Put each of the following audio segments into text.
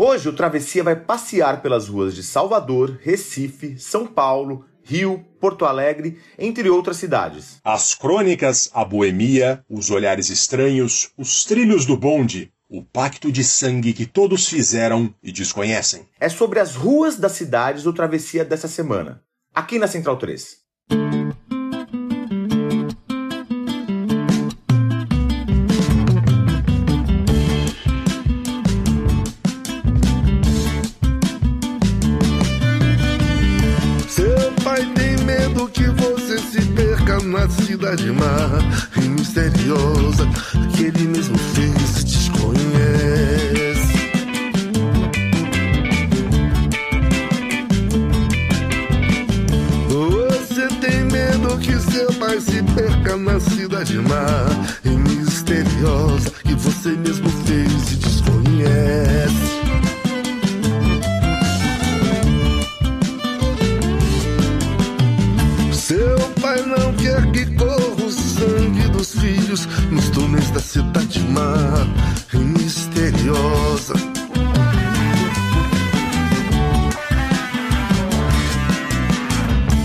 Hoje o Travessia vai passear pelas ruas de Salvador, Recife, São Paulo, Rio, Porto Alegre, entre outras cidades. As crônicas, a boemia, os olhares estranhos, os trilhos do bonde, o pacto de sangue que todos fizeram e desconhecem. É sobre as ruas das cidades o Travessia dessa semana, aqui na Central 3. Na cidade má e misteriosa que ele mesmo fez desconhece. Você tem medo que seu pai se perca na cidade má e misteriosa que você mesmo cidade má e misteriosa.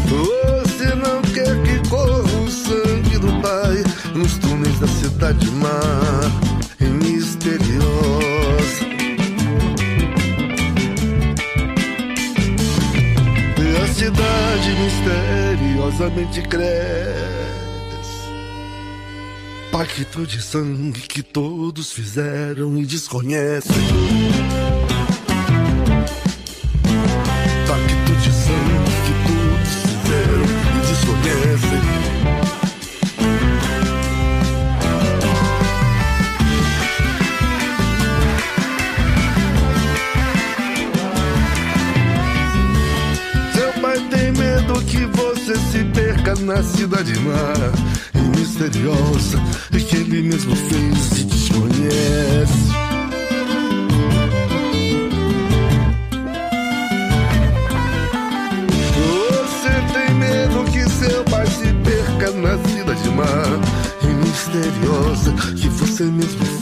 Você não quer que corra o sangue do pai nos túneis da cidade má e misteriosa. E a cidade misteriosamente cresce. Pacto de sangue que todos fizeram e desconhecem. Pacto de sangue que todos fizeram e desconhecem. Seu pai tem medo que você se perca na cidade e misteriosa e que ele mesmo fez e desconhece. Você tem medo que seu pai se perca na cidade má e misteriosa que você mesmo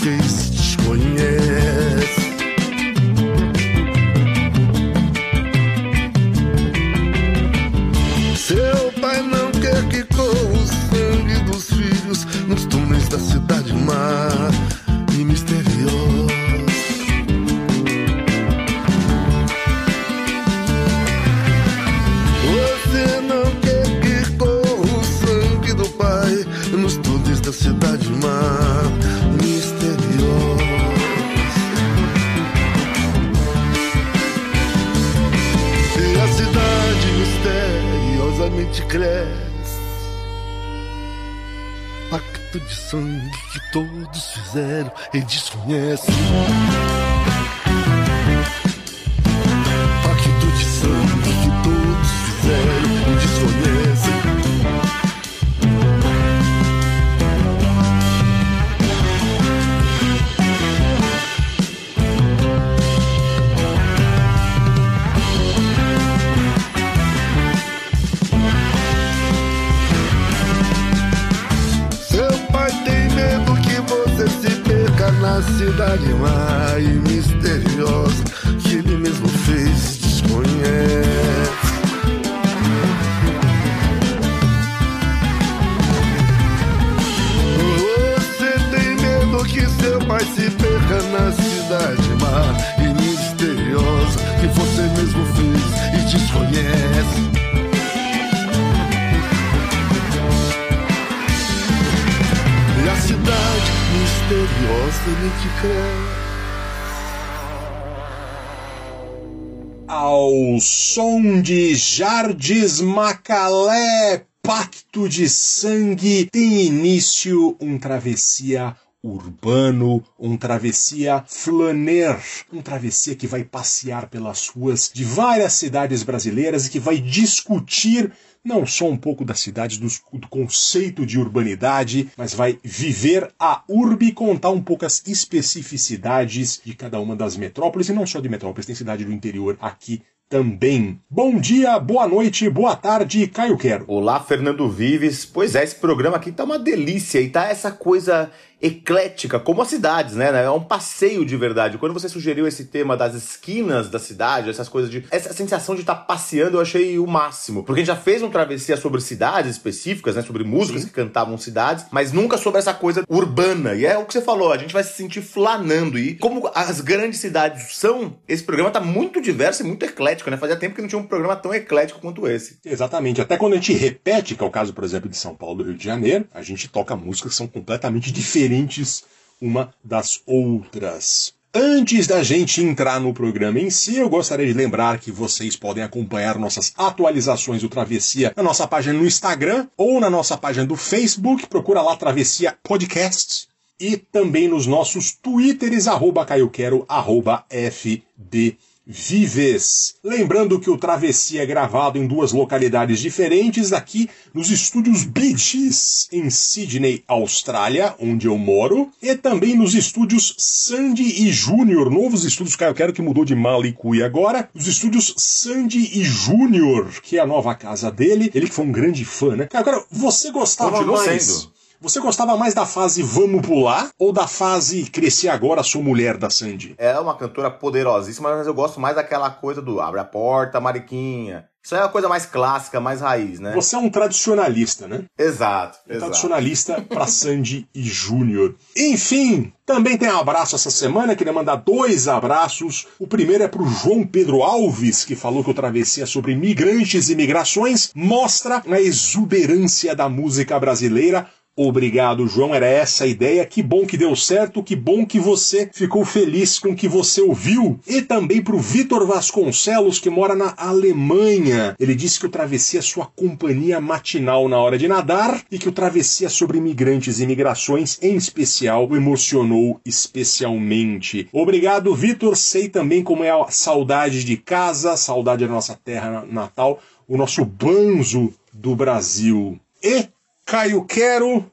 Ao som de Jardes Macalé, Pacto de Sangue, tem início um travessia urbano, um travessia flaner, um travessia que vai passear pelas ruas de várias cidades brasileiras e que vai discutir não só um pouco das cidades, do, do, conceito de urbanidade, mas vai viver a urbe e contar um pouco as especificidades de cada uma das metrópoles, e não só de metrópoles, tem cidade do interior aqui também. Bom dia, boa noite, boa tarde, Caio Quero. Olá, Fernando Vives. Pois é, esse programa aqui tá uma delícia e tá essa coisa eclética, como as cidades, né? É um passeio de verdade. Quando você sugeriu esse tema das esquinas da cidade, essas coisas de. Essa sensação de estar tá passeando, eu achei o máximo. Porque a gente já fez um travessia sobre cidades específicas, né? Sobre músicas Sim. que cantavam cidades, mas nunca sobre essa coisa urbana. E é o que você falou, a gente vai se sentir flanando. E como as grandes cidades são, esse programa tá muito diverso e muito eclético, né? Fazia tempo que não tinha um programa tão eclético quanto esse. Exatamente. Até quando a gente repete, que é o caso, por exemplo, de São Paulo do Rio de Janeiro, a gente toca músicas que são completamente diferentes diferentes uma das outras. Antes da gente entrar no programa em si, eu gostaria de lembrar que vocês podem acompanhar nossas atualizações do Travessia na nossa página no Instagram ou na nossa página do Facebook. Procura lá Travessia Podcast. E também nos nossos Twitters, arroba caioquero, arroba FD Vives. Lembrando que o Travessia é gravado em duas localidades diferentes, aqui nos estúdios Beaches, em Sydney, Austrália, onde eu moro, e também nos estúdios Sandy e Júnior, novos estúdios que eu quero que mudou de Malicuia agora, os estúdios Sandy e Júnior, que é a nova casa dele, ele que foi um grande fã, né? Cara, você gostava Continua mais... Sendo. Você gostava mais da fase Vamos Pular ou da fase Crescer Agora, Sou Mulher da Sandy? Ela é uma cantora poderosíssima, mas eu gosto mais daquela coisa do Abre a Porta, Mariquinha. Isso é uma coisa mais clássica, mais raiz, né? Você é um tradicionalista, né? Exato. Um exato. tradicionalista para Sandy e Júnior. Enfim, também tem um abraço essa semana, queria mandar dois abraços. O primeiro é para o João Pedro Alves, que falou que o Travessia sobre migrantes e migrações mostra a exuberância da música brasileira Obrigado, João. Era essa a ideia. Que bom que deu certo. Que bom que você ficou feliz com o que você ouviu. E também para o Vitor Vasconcelos, que mora na Alemanha. Ele disse que o Travessia é sua companhia matinal na hora de nadar e que o Travessia sobre imigrantes e migrações, em especial, o emocionou especialmente. Obrigado, Vitor. Sei também como é a saudade de casa, saudade da nossa terra natal, o nosso banzo do Brasil. E Caio Quero,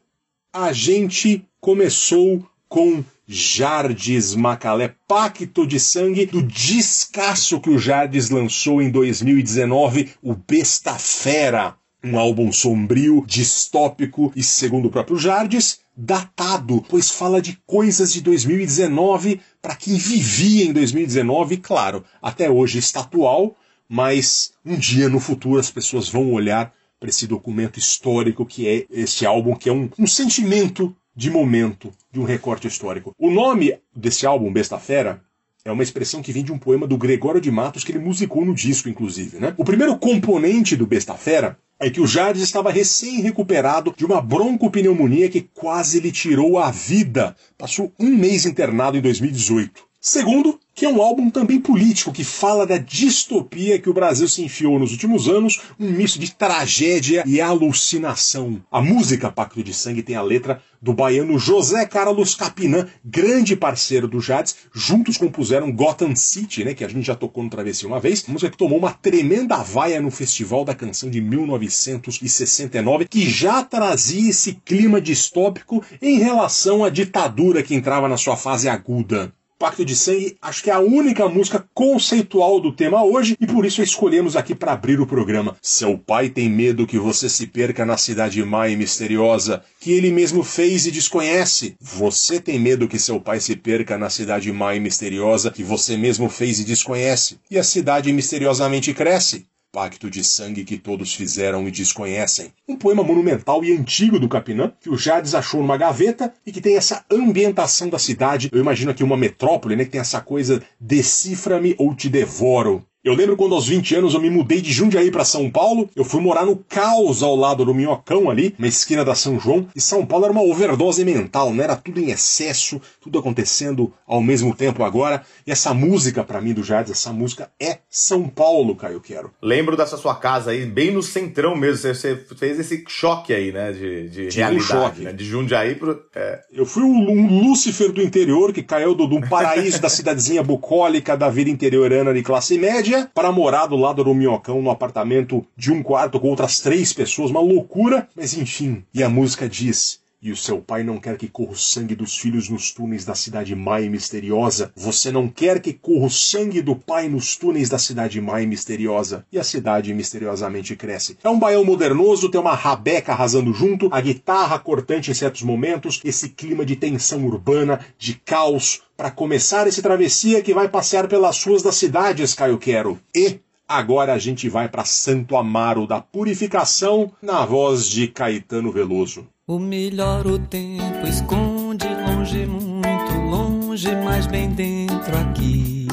a gente começou com Jardes Macalé, Pacto de Sangue, do descasso que o Jardes lançou em 2019, o Besta Fera. Um álbum sombrio, distópico e, segundo o próprio Jardes, datado, pois fala de coisas de 2019 para quem vivia em 2019, claro, até hoje está atual, mas um dia no futuro as pessoas vão olhar para esse documento histórico que é esse álbum, que é um, um sentimento de momento, de um recorte histórico. O nome desse álbum, Besta Fera, é uma expressão que vem de um poema do Gregório de Matos que ele musicou no disco, inclusive. Né? O primeiro componente do Besta Fera é que o Jardim estava recém-recuperado de uma broncopneumonia que quase lhe tirou a vida. Passou um mês internado em 2018. Segundo, que é um álbum também político, que fala da distopia que o Brasil se enfiou nos últimos anos, um misto de tragédia e alucinação. A música Pacto de Sangue tem a letra do baiano José Carlos Capinã, grande parceiro do Jades, juntos compuseram Gotham City, né, que a gente já tocou no Travessia uma vez, música que tomou uma tremenda vaia no Festival da Canção de 1969, que já trazia esse clima distópico em relação à ditadura que entrava na sua fase aguda. Pacto de Sangue, acho que é a única música conceitual do tema hoje e por isso a escolhemos aqui para abrir o programa. Seu pai tem medo que você se perca na cidade má e misteriosa que ele mesmo fez e desconhece. Você tem medo que seu pai se perca na cidade má e misteriosa que você mesmo fez e desconhece. E a cidade misteriosamente cresce pacto de sangue que todos fizeram e desconhecem. Um poema monumental e antigo do Capinã, que o Jades achou numa gaveta e que tem essa ambientação da cidade. Eu imagino aqui uma metrópole, né, que tem essa coisa decifra-me ou te devoro. Eu lembro quando aos 20 anos eu me mudei de Jundiaí para São Paulo, eu fui morar no Caos ao lado do Minhocão ali, na esquina da São João, e São Paulo era uma overdose mental, né? Era tudo em excesso, tudo acontecendo ao mesmo tempo agora. E essa música para mim do Jardim, essa música é São Paulo, Caio Quero. Lembro dessa sua casa aí, bem no centrão mesmo. Você, fez esse choque aí, né? De, de Tive um realidade, choque. né? De Jundiaí pro. É. Eu fui um, um Lúcifer do interior que caiu do, do paraíso da cidadezinha bucólica da vida interiorana de classe média para morar do lado do Minhocão no apartamento de um quarto com outras três pessoas, uma loucura, mas enfim. E a música diz. E o seu pai não quer que corra o sangue dos filhos nos túneis da cidade má e misteriosa. Você não quer que corra o sangue do pai nos túneis da cidade má e misteriosa. E a cidade misteriosamente cresce. É um baião modernoso, tem uma rabeca arrasando junto, a guitarra cortante em certos momentos, esse clima de tensão urbana, de caos, para começar esse travessia que vai passear pelas ruas das cidades, Caio Quero. E Agora a gente vai para Santo Amaro da Purificação, na voz de Caetano Veloso. O melhor o tempo esconde longe, muito longe, mas bem dentro aqui.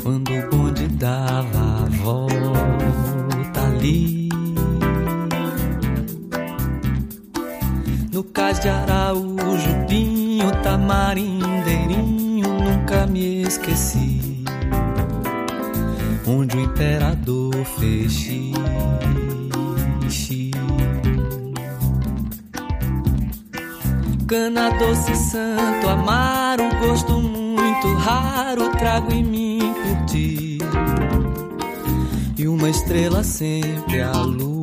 Quando o bonde dava a volta ali. No cais de Araújo, Pinho, Tamarindeirinho, nunca me esqueci. Onde o imperador fez Cana doce, santo, amaro, gosto muito raro, trago em mim por ti. E uma estrela sempre a luz.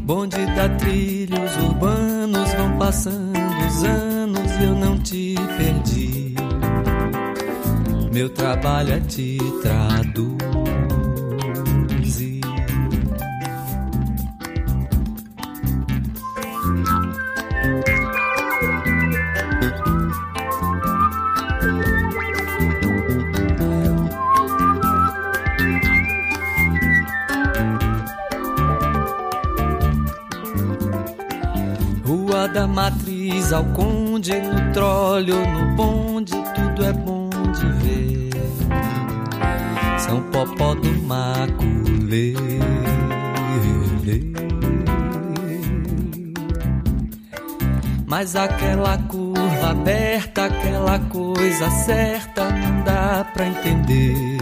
Bonde da trilhos urbanos vão passando os anos e eu não te perdi. Meu trabalho é te traduzir. Matriz ao Conde, no tróleo, no bonde, tudo é bom de ver. São Popó do Maculê. Mas aquela curva aberta, aquela coisa certa, não dá pra entender.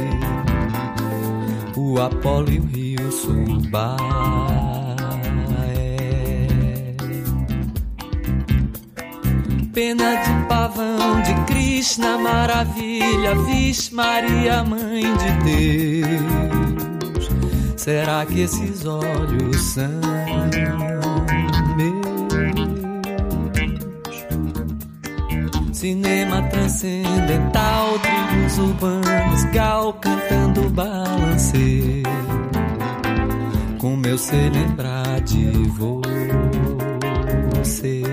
O Apolo e o Rio Subar. Pena de pavão de Krishna, maravilha, Vixe Maria, mãe de Deus. Será que esses olhos são meus? Cinema transcendental, trilhos urbanos, gal cantando balancê. Como eu sei lembrar de você.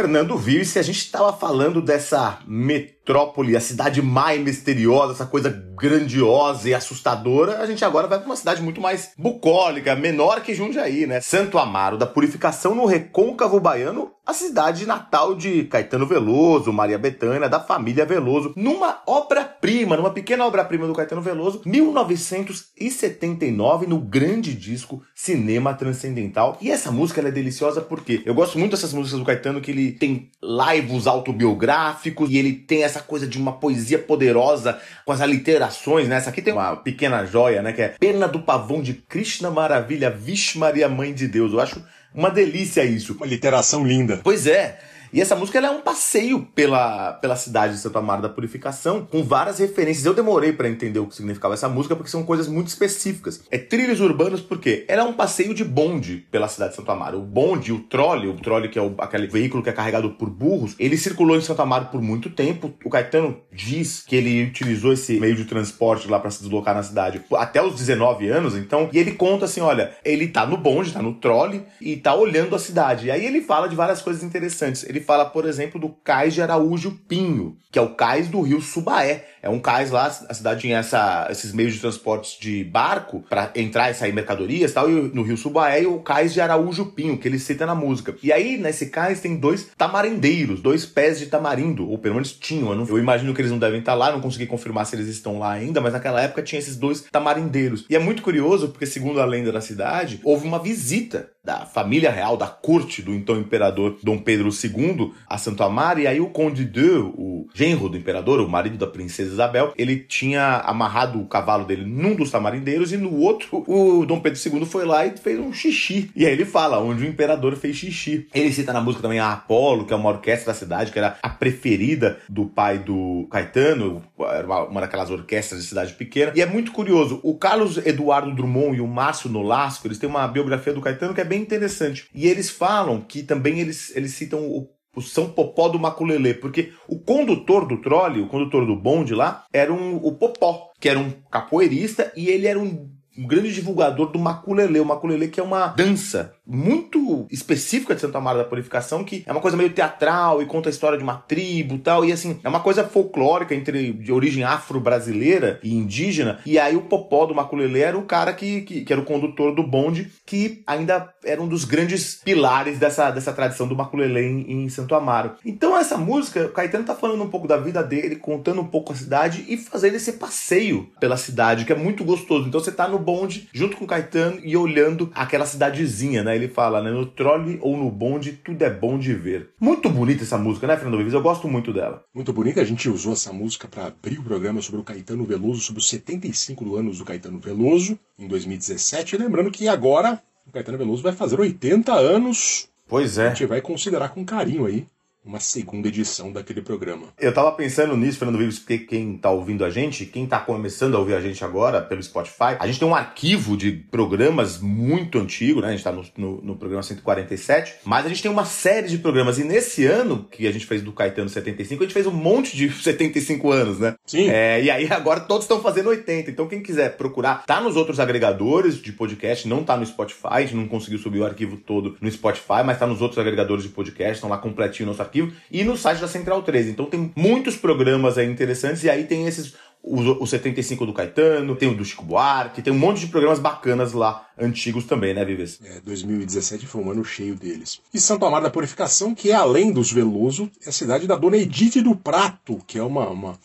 Fernando viu e se a gente estava falando dessa metrópole, a cidade mais misteriosa, essa coisa grandiosa e assustadora, a gente agora vai para uma cidade muito mais bucólica, menor que Jundiaí, né? Santo Amaro da Purificação no Recôncavo Baiano, a cidade natal de Caetano Veloso, Maria Bethânia, da família Veloso, numa obra-prima, numa pequena obra-prima do Caetano Veloso, 1979, no grande disco Cinema Transcendental. E essa música é deliciosa porque eu gosto muito dessas músicas do Caetano que ele tem lives autobiográficos e ele tem essa coisa de uma poesia poderosa com as aliterações, né? Essa aqui tem uma pequena joia, né? Que é Pena do Pavão de Krishna Maravilha, Vixe Maria Mãe de Deus. Eu acho uma delícia isso. Uma literação linda. Pois é. E essa música é um passeio pela, pela cidade de Santo Amaro da Purificação, com várias referências. Eu demorei para entender o que significava essa música, porque são coisas muito específicas. É trilhos urbanos porque ela é um passeio de bonde pela cidade de Santo Amaro. O bonde, o trole, o trole que é o, aquele veículo que é carregado por burros, ele circulou em Santo Amaro por muito tempo. O Caetano diz que ele utilizou esse meio de transporte lá para se deslocar na cidade até os 19 anos, então, e ele conta assim, olha, ele tá no bonde, tá no trole e tá olhando a cidade. E aí ele fala de várias coisas interessantes. Ele fala, por exemplo, do cais de Araújo Pinho, que é o cais do rio Subaé. É um cais lá, a cidade tinha essa, esses meios de transportes de barco para entrar e sair mercadorias tal, e no rio Subaé e o cais de Araújo Pinho, que ele cita na música. E aí, nesse cais, tem dois tamarindeiros, dois pés de tamarindo, ou pelo menos tinham. Eu, não, eu imagino que eles não devem estar lá, não consegui confirmar se eles estão lá ainda, mas naquela época tinha esses dois tamarindeiros. E é muito curioso, porque segundo a lenda da cidade, houve uma visita da família real, da corte do então imperador Dom Pedro II a Santo Amaro, e aí o Conde de, o genro do imperador, o marido da princesa Isabel, ele tinha amarrado o cavalo dele num dos tamarindeiros e no outro o Dom Pedro II foi lá e fez um xixi. E aí ele fala onde o imperador fez xixi. Ele cita na música também a Apolo, que é uma orquestra da cidade, que era a preferida do pai do Caetano, era uma, uma daquelas orquestras de cidade pequena. E é muito curioso, o Carlos Eduardo Drummond e o Márcio Nolasco, eles têm uma biografia do Caetano que é bem interessante. E eles falam que também eles, eles citam o o São Popó do Maculelê, porque o condutor do trole, o condutor do bonde lá, era um, o Popó, que era um capoeirista e ele era um, um grande divulgador do Maculelê. O Maculelê que é uma dança muito específica de Santo Amaro da Purificação, que é uma coisa meio teatral e conta a história de uma tribo tal. E assim, é uma coisa folclórica entre de origem afro-brasileira e indígena. E aí o Popó do Maculelê era o cara que, que, que, era o condutor do bonde, que ainda era um dos grandes pilares dessa, dessa tradição do Maculelê em, em Santo Amaro. Então essa música, o Caetano tá falando um pouco da vida dele, contando um pouco a cidade e fazendo esse passeio pela cidade, que é muito gostoso. Então você tá no bonde junto com o Caetano e olhando aquela cidadezinha, né? ele fala, né? No trole ou no bonde, tudo é bom de ver. Muito bonita essa música, né, Fernando Vives? Eu gosto muito dela. Muito bonita. A gente usou essa música para abrir o programa sobre o Caetano Veloso, sobre os 75 anos do Caetano Veloso, em 2017. E lembrando que agora o Caetano Veloso vai fazer 80 anos. Pois é. A gente vai considerar com carinho aí uma segunda edição daquele programa. Eu tava pensando nisso, Fernando Vives, porque quem tá ouvindo a gente, quem tá começando a ouvir a gente agora pelo Spotify, a gente tem um arquivo de programas muito antigo, né? A gente tá no, no, no, programa 147, mas a gente tem uma série de programas. E nesse ano que a gente fez do Caetano 75, a gente fez um monte de 75 anos, né? Sim. É, e aí agora todos estão fazendo 80. Então quem quiser procurar, tá nos outros agregadores de podcast, não tá no Spotify, a gente não conseguiu subir o arquivo todo no Spotify, mas tá nos outros agregadores de podcast, estão lá completinho no nosso arquivo e no site da Central 13. Então tem muitos programas aí interessantes e aí tem esses o, 75 do Caetano, tem o do Chico Buarque, tem um monte de programas bacanas lá, antigos também, né, Vives? É, 2017 foi um ano cheio deles. E Santo Amaro da Purificação, que é além dos Veloso, é a cidade da Dona Edith do Prato, que é uma, uma,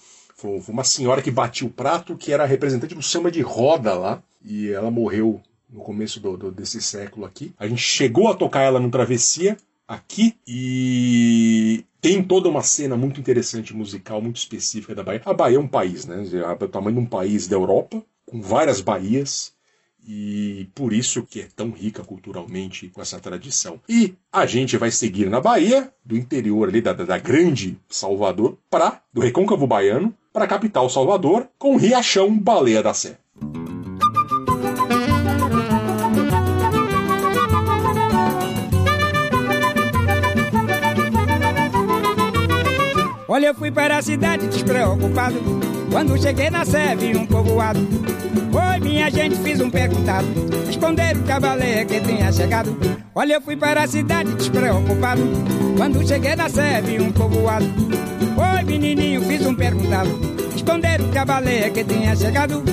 uma senhora que batia o prato, que era representante do samba de roda lá, e ela morreu no começo do, do, desse século aqui. A gente chegou a tocar ela no Travessia, aqui e tem toda uma cena muito interessante musical, muito específica da Bahia. A Bahia é um país, né? É o tamanho de um país da Europa, com várias baías, e por isso que é tão rica culturalmente com essa tradição. E a gente vai seguir na Bahia, do interior ali da, da grande Salvador, para do recôncavo baiano, para a capital Salvador, com Riachão Baleia da Sé. Olha, eu fui para a cidade despreocupado. Quando cheguei na Sé, vi um povoado. Oi, minha gente, fiz um perguntado. Responderam a baleia que tinha chegado. Olha, eu fui para a cidade despreocupado. Quando cheguei na Sé, vi um povoado. Oi, menininho, fiz um perguntado. Responderam a baleia que tinha chegado.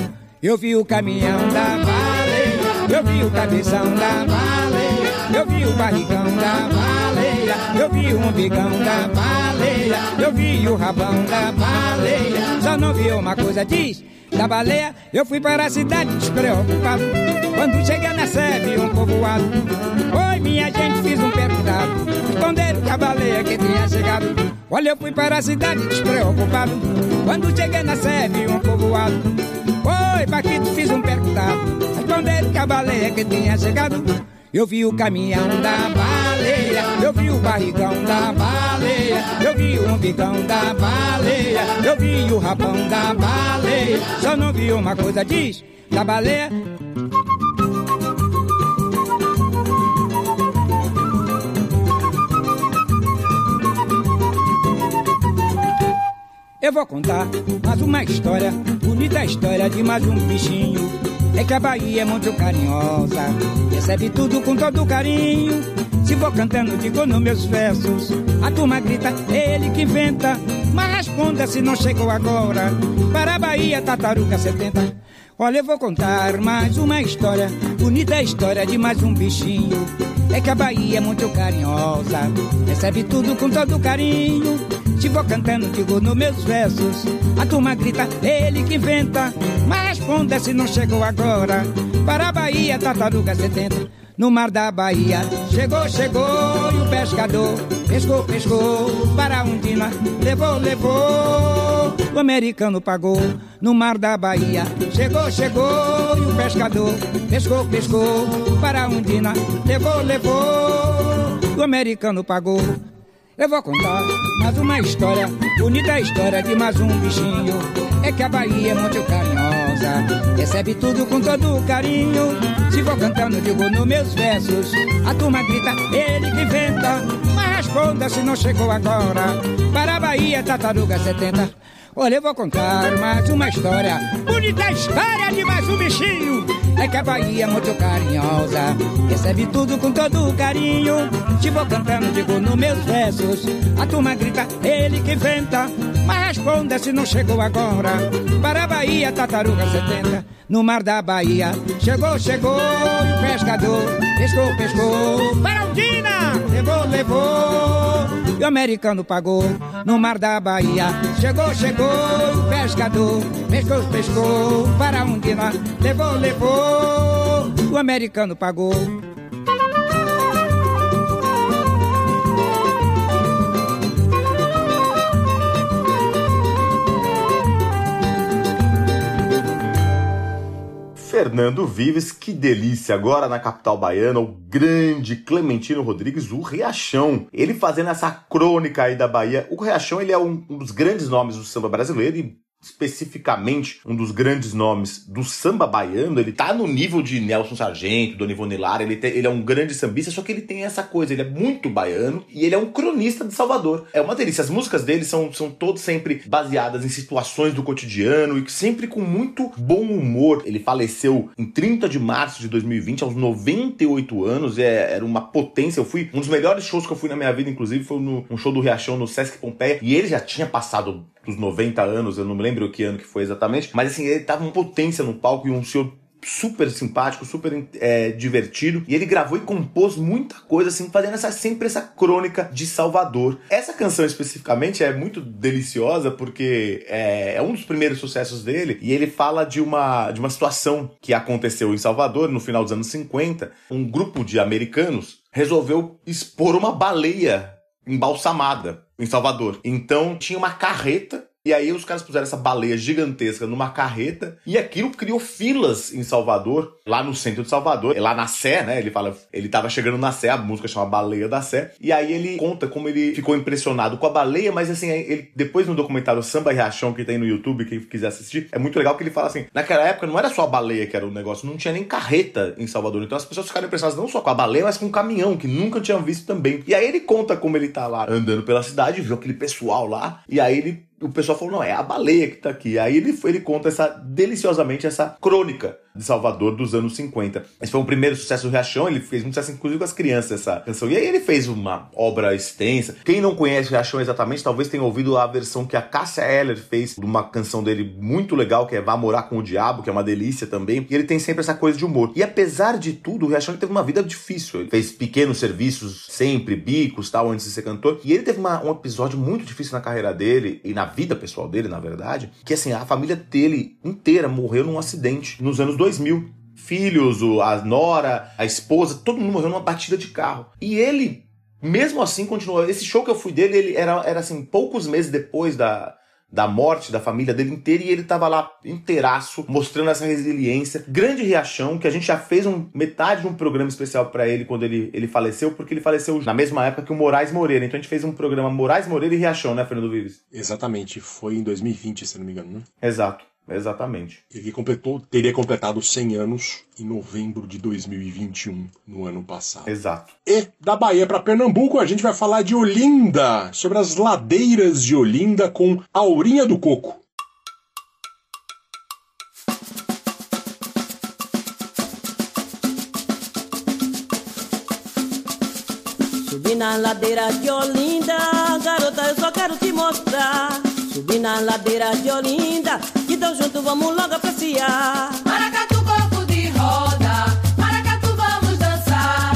Eu vi o caminhão da baleia. Eu vi o cabeção da baleia. Eu vi o barrigão da baleia. Eu vi o umbigão da baleia eu vi o rabão da baleia. Só não vi uma coisa, diz, da baleia, eu fui para a cidade despreocupado. Quando cheguei na vi um povoado. Oi, minha gente, fiz um perguntado. Responderam que a baleia que tinha chegado. Olha, eu fui para a cidade despreocupado. Quando cheguei na vi um povoado. Oi, Paquito, fiz um perguntado. Responderam que a baleia que tinha chegado. Eu vi o caminhão da baleia. eu vi o barrigão da baleia, eu vi o umbigão da baleia, eu vi o rabão da baleia, só não vi uma coisa, diz, da baleia. Eu vou contar mais uma história, bonita história de mais um bichinho. É que a Bahia é muito carinhosa, recebe tudo com todo carinho. Se vou cantando, digo nos meus versos. A turma grita, ele que inventa. Mas responda se não chegou agora. Para a Bahia, tartaruga 70. Olha, eu vou contar mais uma história, bonita história de mais um bichinho. É que a Bahia é muito carinhosa, recebe tudo com todo carinho. Se vou cantando, digo nos meus versos. A turma grita, ele que inventa. Mas responda se não chegou agora. Para a Bahia, tartaruga 70. No mar da Bahia, chegou, chegou. E o pescador pescou, pescou. Para a Undina, levou, levou. O americano pagou. No mar da Bahia, chegou, chegou. E o pescador pescou, pescou. Para a Undina, levou, levou. O americano pagou. Eu vou contar mais uma história, bonita história de mais um bichinho. É que a Bahia é muito carinhosa, recebe tudo com todo carinho. Se vou cantando, digo nos meus versos, a turma grita, ele que inventa. Mas responda se não chegou agora. Para a Bahia, tartaruga 70. Olha, eu vou contar mais uma história, bonita história de mais um bichinho. É que a Bahia é muito carinhosa, recebe tudo com todo carinho. Se vou cantando, digo nos meus versos, a turma grita, ele que inventa. Mas responda se não chegou agora. Para a Bahia, tartaruga 70. No mar da Bahia, chegou, chegou, e o pescador pescou, pescou. Para a Undina, levou, levou. E o americano pagou no mar da Bahia. Chegou, chegou, o pescador pescou, pescou. Para a Undina, levou, levou. O americano pagou. Fernando Vives, que delícia! Agora na capital baiana, o grande Clementino Rodrigues, o Riachão. Ele fazendo essa crônica aí da Bahia. O Riachão ele é um, dos grandes nomes do samba brasileiro e especificamente um dos grandes nomes do samba baiano, ele tá no nível de Nelson Sargento, Dona Ivone Lara, ele, tem, ele é um grande sambista, só que ele tem essa coisa, ele é muito baiano e ele é um cronista de Salvador. É uma delícia, as músicas dele são, são todas sempre baseadas em situações do cotidiano e sempre com muito bom humor. Ele faleceu em 30 de março de 2020, aos 98 anos, é, era uma potência, eu fui, um dos melhores shows que eu fui na minha vida, inclusive, foi no, um show do Riachão no Sesc Pompeia, e ele já tinha passado dos 90 anos, eu não me lembro que ano que foi exatamente, mas assim, ele tava uma potência no palco e um senhor super simpático, super é, divertido. E ele gravou e compôs muita coisa, assim, fazendo essa, sempre essa crônica de Salvador. Essa canção especificamente é muito deliciosa porque é, é, um dos primeiros sucessos dele e ele fala de uma, de uma situação que aconteceu em Salvador no final dos anos 50. Um grupo de americanos resolveu expor uma baleia embalsamada em Salvador. Então tinha uma carreta e aí os caras puseram essa baleia gigantesca numa carreta e aquilo criou filas em Salvador, lá no centro de Salvador, lá na Sé, né? Ele fala, ele tava chegando na Sé, a música chama Baleia da Sé. E aí ele conta como ele ficou impressionado com a baleia, mas assim, ele depois no documentário Samba e Riachão que tem no YouTube, quem quiser assistir, é muito legal que ele fala assim, naquela época não era só a baleia que era o negócio, não tinha nem carreta em Salvador. Então as pessoas ficaram impressionadas não só com a baleia, mas com o caminhão, que nunca tinham visto também. E aí ele conta como ele tá lá andando pela cidade, viu aquele pessoal lá, e aí ele o pessoal falou, não, é a baleia que tá aqui. Aí ele, ele conta essa deliciosamente essa crônica de Salvador dos anos 50. Esse foi o primeiro sucesso do Riachão, ele fez muito sucesso inclusive com as crianças essa canção. E aí ele fez uma obra extensa. Quem não conhece Riachão exatamente, talvez tenha ouvido a versão que a Cássia Eller fez de uma canção dele muito legal, que é Vá Morar com o Diabo, que é uma delícia também. E ele tem sempre essa coisa de humor. E apesar de tudo, o Riachão teve uma vida difícil. Ele fez pequenos serviços, sempre, bicos, tal, antes de ser cantor. E ele teve uma, um episódio muito difícil na carreira dele e na vida pessoal dele, na verdade, que assim, a família dele inteira morreu num acidente nos anos 2000. Filhos, a nora, a esposa, todo mundo morreu numa batida de carro. E ele, mesmo assim, continuou. Esse show que eu fui dele, ele era, era assim, poucos meses depois da, da morte da família dele inteira e ele tava lá inteiraço, mostrando essa resiliência. Grande Riachão, que a gente já fez um, metade de um programa especial para ele quando ele, ele faleceu, porque ele faleceu na mesma época que o Moraes Moreira. Então a gente fez um programa Moraes Moreira e Riachão, né, Fernando Vives? Exatamente, foi em 2020, se não me engano, né? Exato. Exatamente. Ele completou, teria completado 100 anos em novembro de 2021, no ano passado. Exato. E da Bahia para Pernambuco, a gente vai falar de Olinda, sobre as ladeiras de Olinda com Aurinha do Coco. Subi na ladeira de Olinda, garota, eu só quero te mostrar. Subi na ladeira de Olinda, vamos logo apreciar. Maracatu, corpo de roda, maracatu, vamos dançar.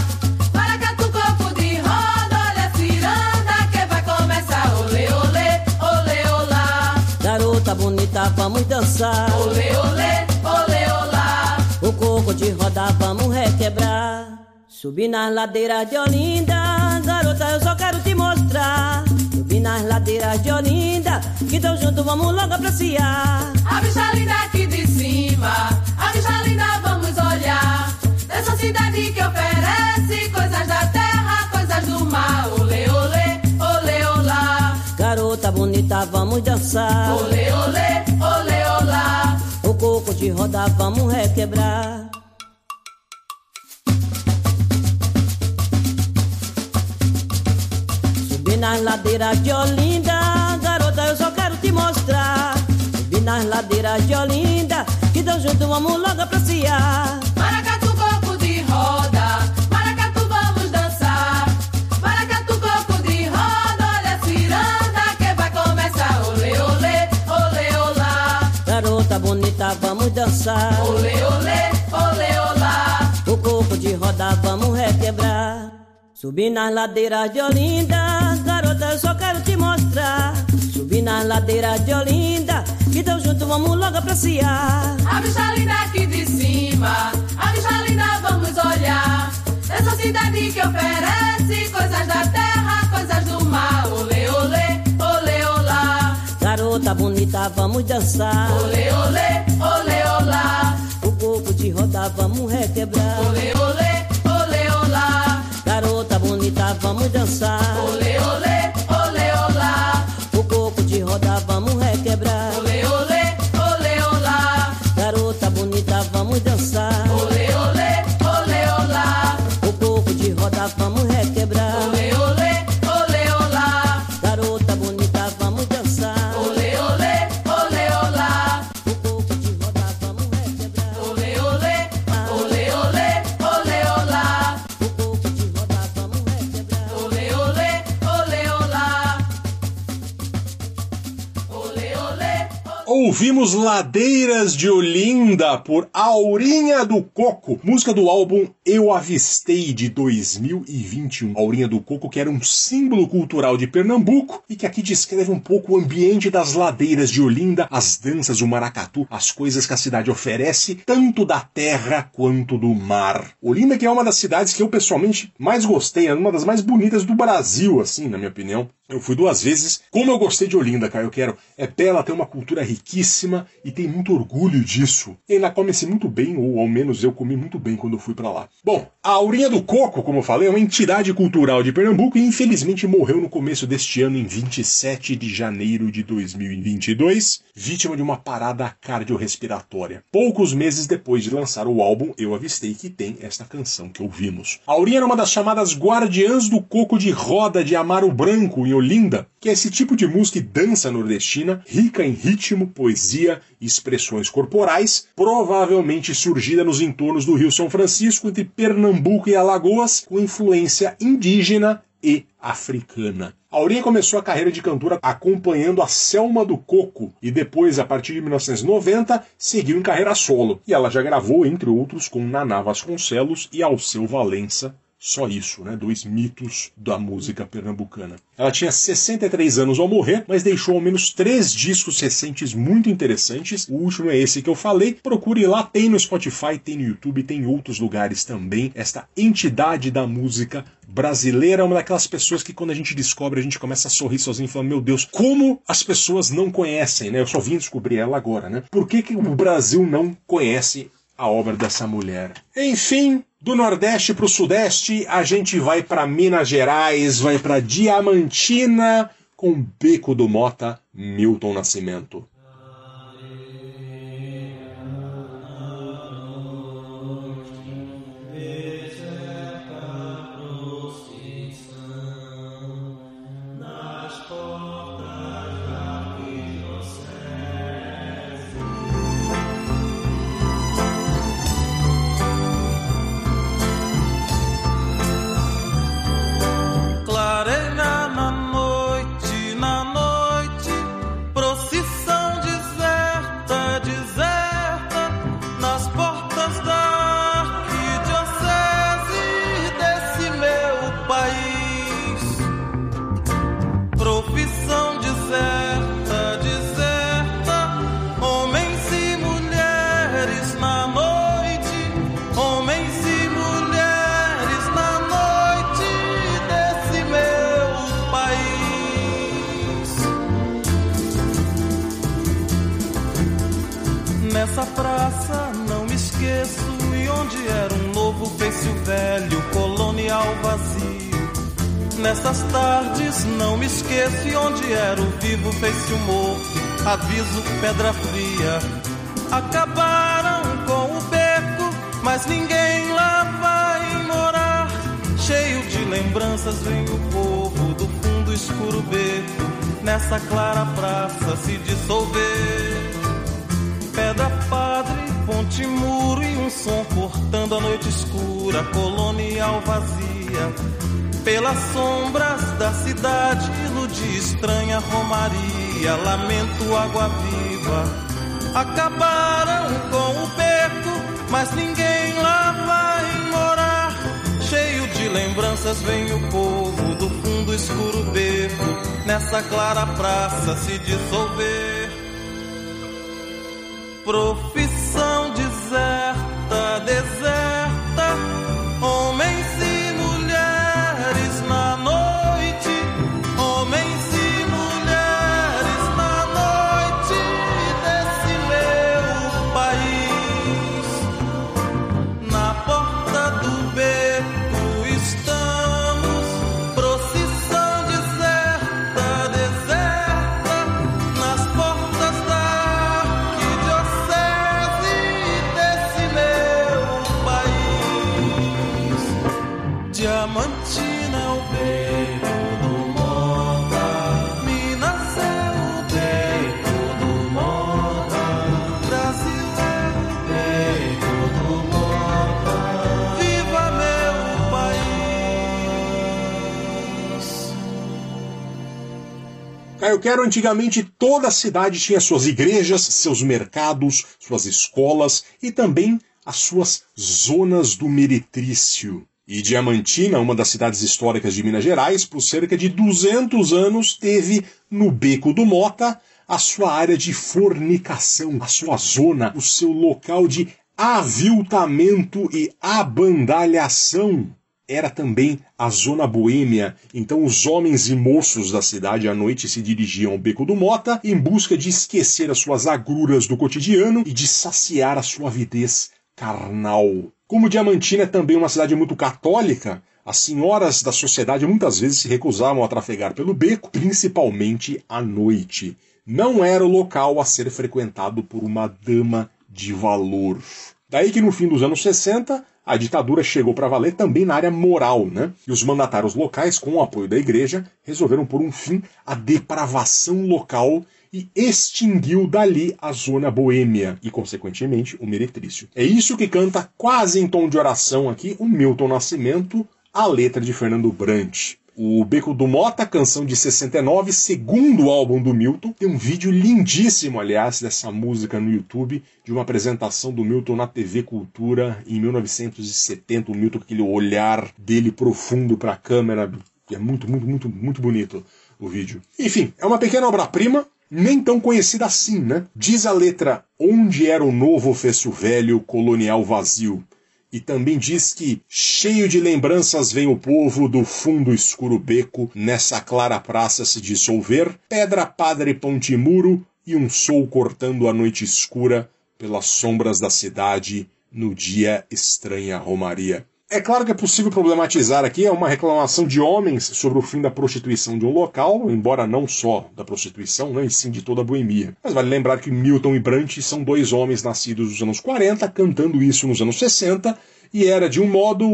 Maracatu, corpo de roda, olha a ciranda que vai começar. Olê, olê, olê, olá. Garota bonita, vamos dançar. Olê, olê, olê, olá. O coco de roda, vamos requebrar. Subi nas ladeiras de Olinda, garota, eu só quero te mostrar. Subi nas ladeiras de Olinda, então junto vamos logo apreciar. A bicha linda aqui de cima, a bicha linda vamos olhar. Dessa cidade que oferece coisas da terra, coisas do mar. Olê, olê, olê, olá. Garota bonita, vamos dançar. Olê, olê, olê, olá. O coco de roda, vamos requebrar. Nas ladeiras de Olinda, garota, eu só quero te mostrar. Subi nas ladeiras de Olinda, então junto vamos logo apreciar. Maracatu, corpo de roda, maracatu, vamos dançar. Maracatu, corpo de roda, olha a ciranda que vai começar. Olê, olê, olê, olá. Garota bonita, vamos dançar. Olê, olê, olê, olá. O corpo de roda, vamos requebrar. Subi nas ladeiras de Olinda, garota, eu só quero te mostrar. Subi nas ladeiras de Olinda, então junto vamos logo apreciar. A bicha linda aqui de cima, a bicha linda vamos olhar. Essa cidade que oferece coisas da terra, coisas do mar. Olê, olê, olê, olá. Garota bonita, vamos dançar. Olê, olê, olê, olá. O corpo de roda, vamos requebrar. Olê, olê, olê, olá. Garota bonita, vamos dançar. Olê, Ouvimos Ladeiras de Olinda por Aurinha do Coco, música do álbum Eu Avistei de 2021. Aurinha do Coco, que era um símbolo cultural de Pernambuco e que aqui descreve um pouco o ambiente das ladeiras de Olinda, as danças, o maracatu, as coisas que a cidade oferece, tanto da terra quanto do mar. Olinda, que é uma das cidades que eu pessoalmente mais gostei, é uma das mais bonitas do Brasil, assim, na minha opinião. Eu fui duas vezes. Como eu gostei de Olinda, cara, eu quero. É bela, tem uma cultura riquíssima e tem muito orgulho disso. E ainda come-se muito bem, ou ao menos eu comi muito bem quando eu fui para lá. Bom, a Aurinha do Coco, como eu falei, é uma entidade cultural de Pernambuco e infelizmente morreu no começo deste ano, em 27 de janeiro de 2022, vítima de uma parada cardiorrespiratória. Poucos meses depois de lançar o álbum Eu Avistei, que tem esta canção que ouvimos. A Aurinha era uma das chamadas Guardiãs do Coco de Roda de Amaro Branco, em Olinda, que é esse tipo de música e dança nordestina, rica em ritmo, poesia e expressões corporais, provavelmente surgida nos entornos do Rio São Francisco, entre Pernambuco e Alagoas, com influência indígena e africana. Aurinha começou a carreira de cantora acompanhando a Selma do Coco e depois, a partir de 1990, seguiu em carreira solo. E ela já gravou, entre outros, com Naná Vasconcelos e Alceu Valença, Só isso, né? Dois mitos da música pernambucana. Ela tinha 63 anos ao morrer, mas deixou ao menos três discos recentes muito interessantes. O último é esse que eu falei. Procure lá, tem no Spotify, tem no YouTube, tem em outros lugares também. Esta entidade da música brasileira é uma daquelas pessoas que quando a gente descobre, a gente começa a sorrir sozinho e fala, meu Deus, como as pessoas não conhecem, né? Eu só vim descobrir ela agora, né? Por que, que o Brasil não conhece a obra dessa mulher? Enfim, do Nordeste para o Sudeste, a gente vai para Minas Gerais, vai para Diamantina com Beco do Mota, Milton Nascimento. Quero, antigamente toda a cidade tinha suas igrejas, seus mercados, suas escolas e também as suas zonas do meretrício. E Diamantina, uma das cidades históricas de Minas Gerais, por cerca de 200 anos, teve no Beco do Mota a sua área de fornicação, a sua zona, o seu local de aviltamento e abandalhação era também a zona boêmia. Então os homens e moços da cidade à noite se dirigiam ao Beco do Mota em busca de esquecer as suas agruras do cotidiano e de saciar a sua avidez carnal. Como Diamantina é também uma cidade muito católica, as senhoras da sociedade muitas vezes se recusavam a trafegar pelo beco, principalmente à noite. Não era o local a ser frequentado por uma dama de valor. Daí que no fim dos anos 60, a ditadura chegou para valer também na área moral, né? E os mandatários locais, com o apoio da igreja, resolveram pôr um fim à depravação local e extinguiu dali a zona boêmia e, consequentemente, o meretrício. É isso que canta quase em tom de oração aqui o Milton Nascimento, a letra de Fernando Brant. O Beco do Mota, canção de 69, segundo álbum do Milton. Tem um vídeo lindíssimo, aliás, dessa música no YouTube, de uma apresentação do Milton na TV Cultura em 1970. O Milton aquele olhar dele profundo para a câmera. É muito, muito, muito, muito bonito o vídeo. Enfim, é uma pequena obra-prima, nem tão conhecida assim, né? Diz a letra: Onde era o novo ofício velho, colonial vazio? E também diz que, cheio de lembranças vem o povo do fundo escuro beco, nessa clara praça se dissolver, pedra, padre, ponte e muro, e um sol cortando a noite escura pelas sombras da cidade, no dia estranha romaria. É claro que é possível problematizar aqui é uma reclamação de homens sobre o fim da prostituição de um local, embora não só da prostituição, né, e sim de toda a boemia. Mas vale lembrar que Milton e Brant são dois homens nascidos nos anos 40, cantando isso nos anos 60, e era de um modo,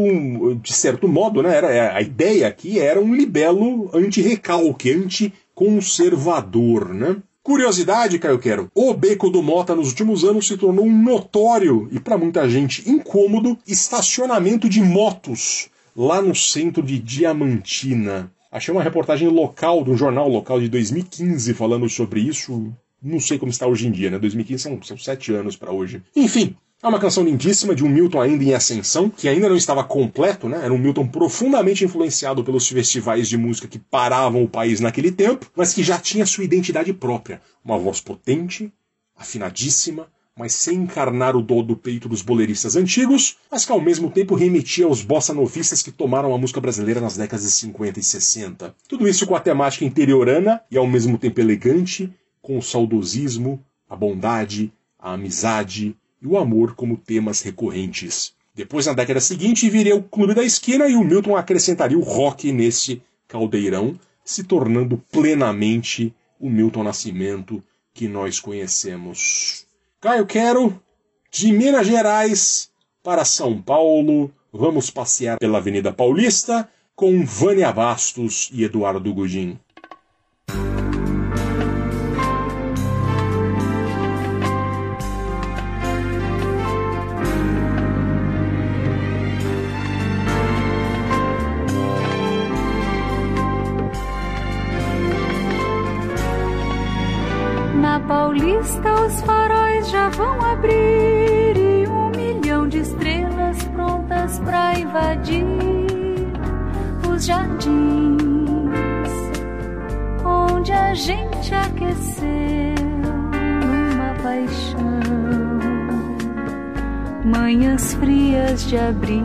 de certo modo, né, era, a ideia aqui era um libelo anti-recalque, anti-conservador, né? Curiosidade, Caio Quero, o Beco do Mota nos últimos anos se tornou um notório e para muita gente incômodo estacionamento de motos lá no centro de Diamantina. Achei uma reportagem local, de um jornal local de 2015, falando sobre isso. Não sei como está hoje em dia, né? 2015 são, são sete anos para hoje. Enfim, é uma canção lindíssima de um Milton ainda em ascensão, que ainda não estava completo, né? Era um Milton profundamente influenciado pelos festivais de música que paravam o país naquele tempo, mas que já tinha sua identidade própria. Uma voz potente, afinadíssima, mas sem encarnar o dó do peito dos boleristas antigos, mas que ao mesmo tempo remetia aos bossa novistas que tomaram a música brasileira nas décadas de 50 e 60. Tudo isso com a temática interiorana e ao mesmo tempo elegante, com o saudosismo, a bondade, a amizade, e o amor como temas recorrentes. Depois, na década seguinte, viria o Clube da Esquina e o Milton acrescentaria o rock nesse caldeirão, se tornando plenamente o Milton Nascimento que nós conhecemos. Caio Quero, de Minas Gerais para São Paulo, vamos passear pela Avenida Paulista com Vânia Bastos e Eduardo Godin. Paulista os faróis já vão abrir e um milhão de estrelas prontas para invadir os jardins onde a gente aqueceu numa paixão. Manhãs frias de abril.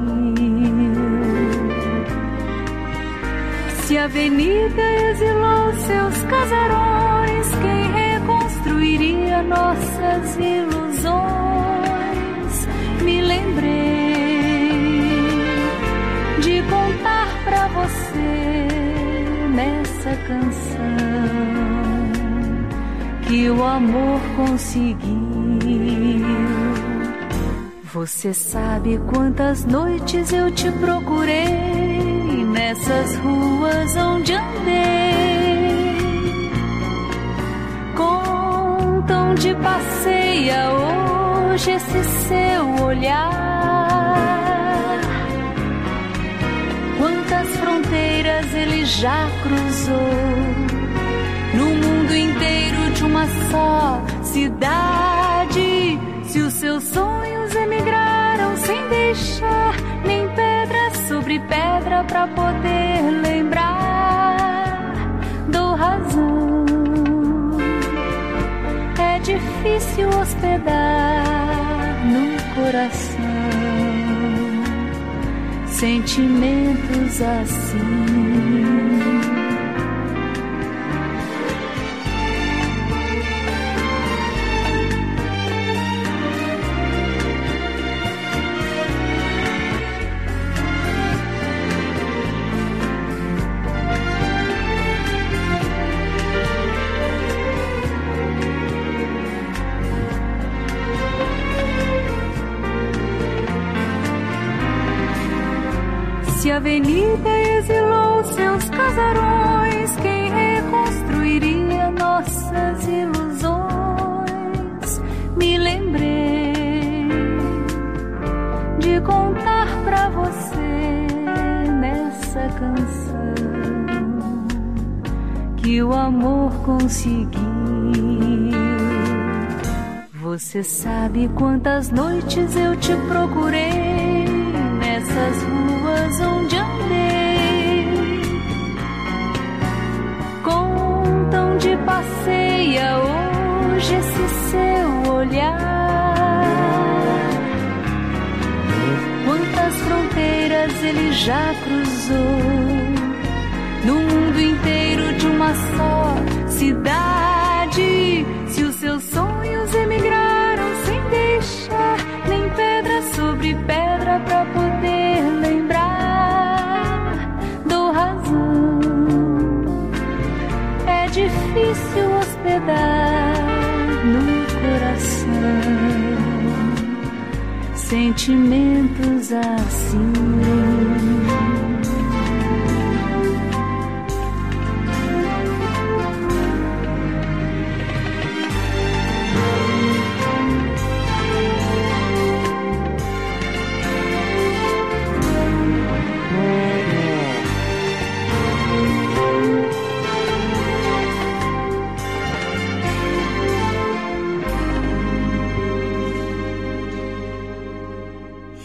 Se a avenida exilou seus casarões, nossas ilusões? Me lembrei de contar pra você nessa canção que o amor conseguiu. Você sabe quantas noites eu te procurei nessas ruas onde andei. Contam de passeia hoje esse seu olhar. Quantas fronteiras ele já cruzou no mundo inteiro de uma só cidade. Se os seus sonhos emigraram sem deixar nem pedra sobre pedra para poder lembrar, difícil hospedar no coração sentimentos assim. Exilou seus casarões, quem reconstruiria nossas ilusões? Me lembrei de contar pra você nessa canção que o amor conseguiu. Você sabe quantas noites eu te procurei nessas ruas onde andei. Contam de passeia hoje esse seu olhar. Quantas fronteiras ele já cruzou no mundo inteiro de uma só cidade. No coração sentimentos assim.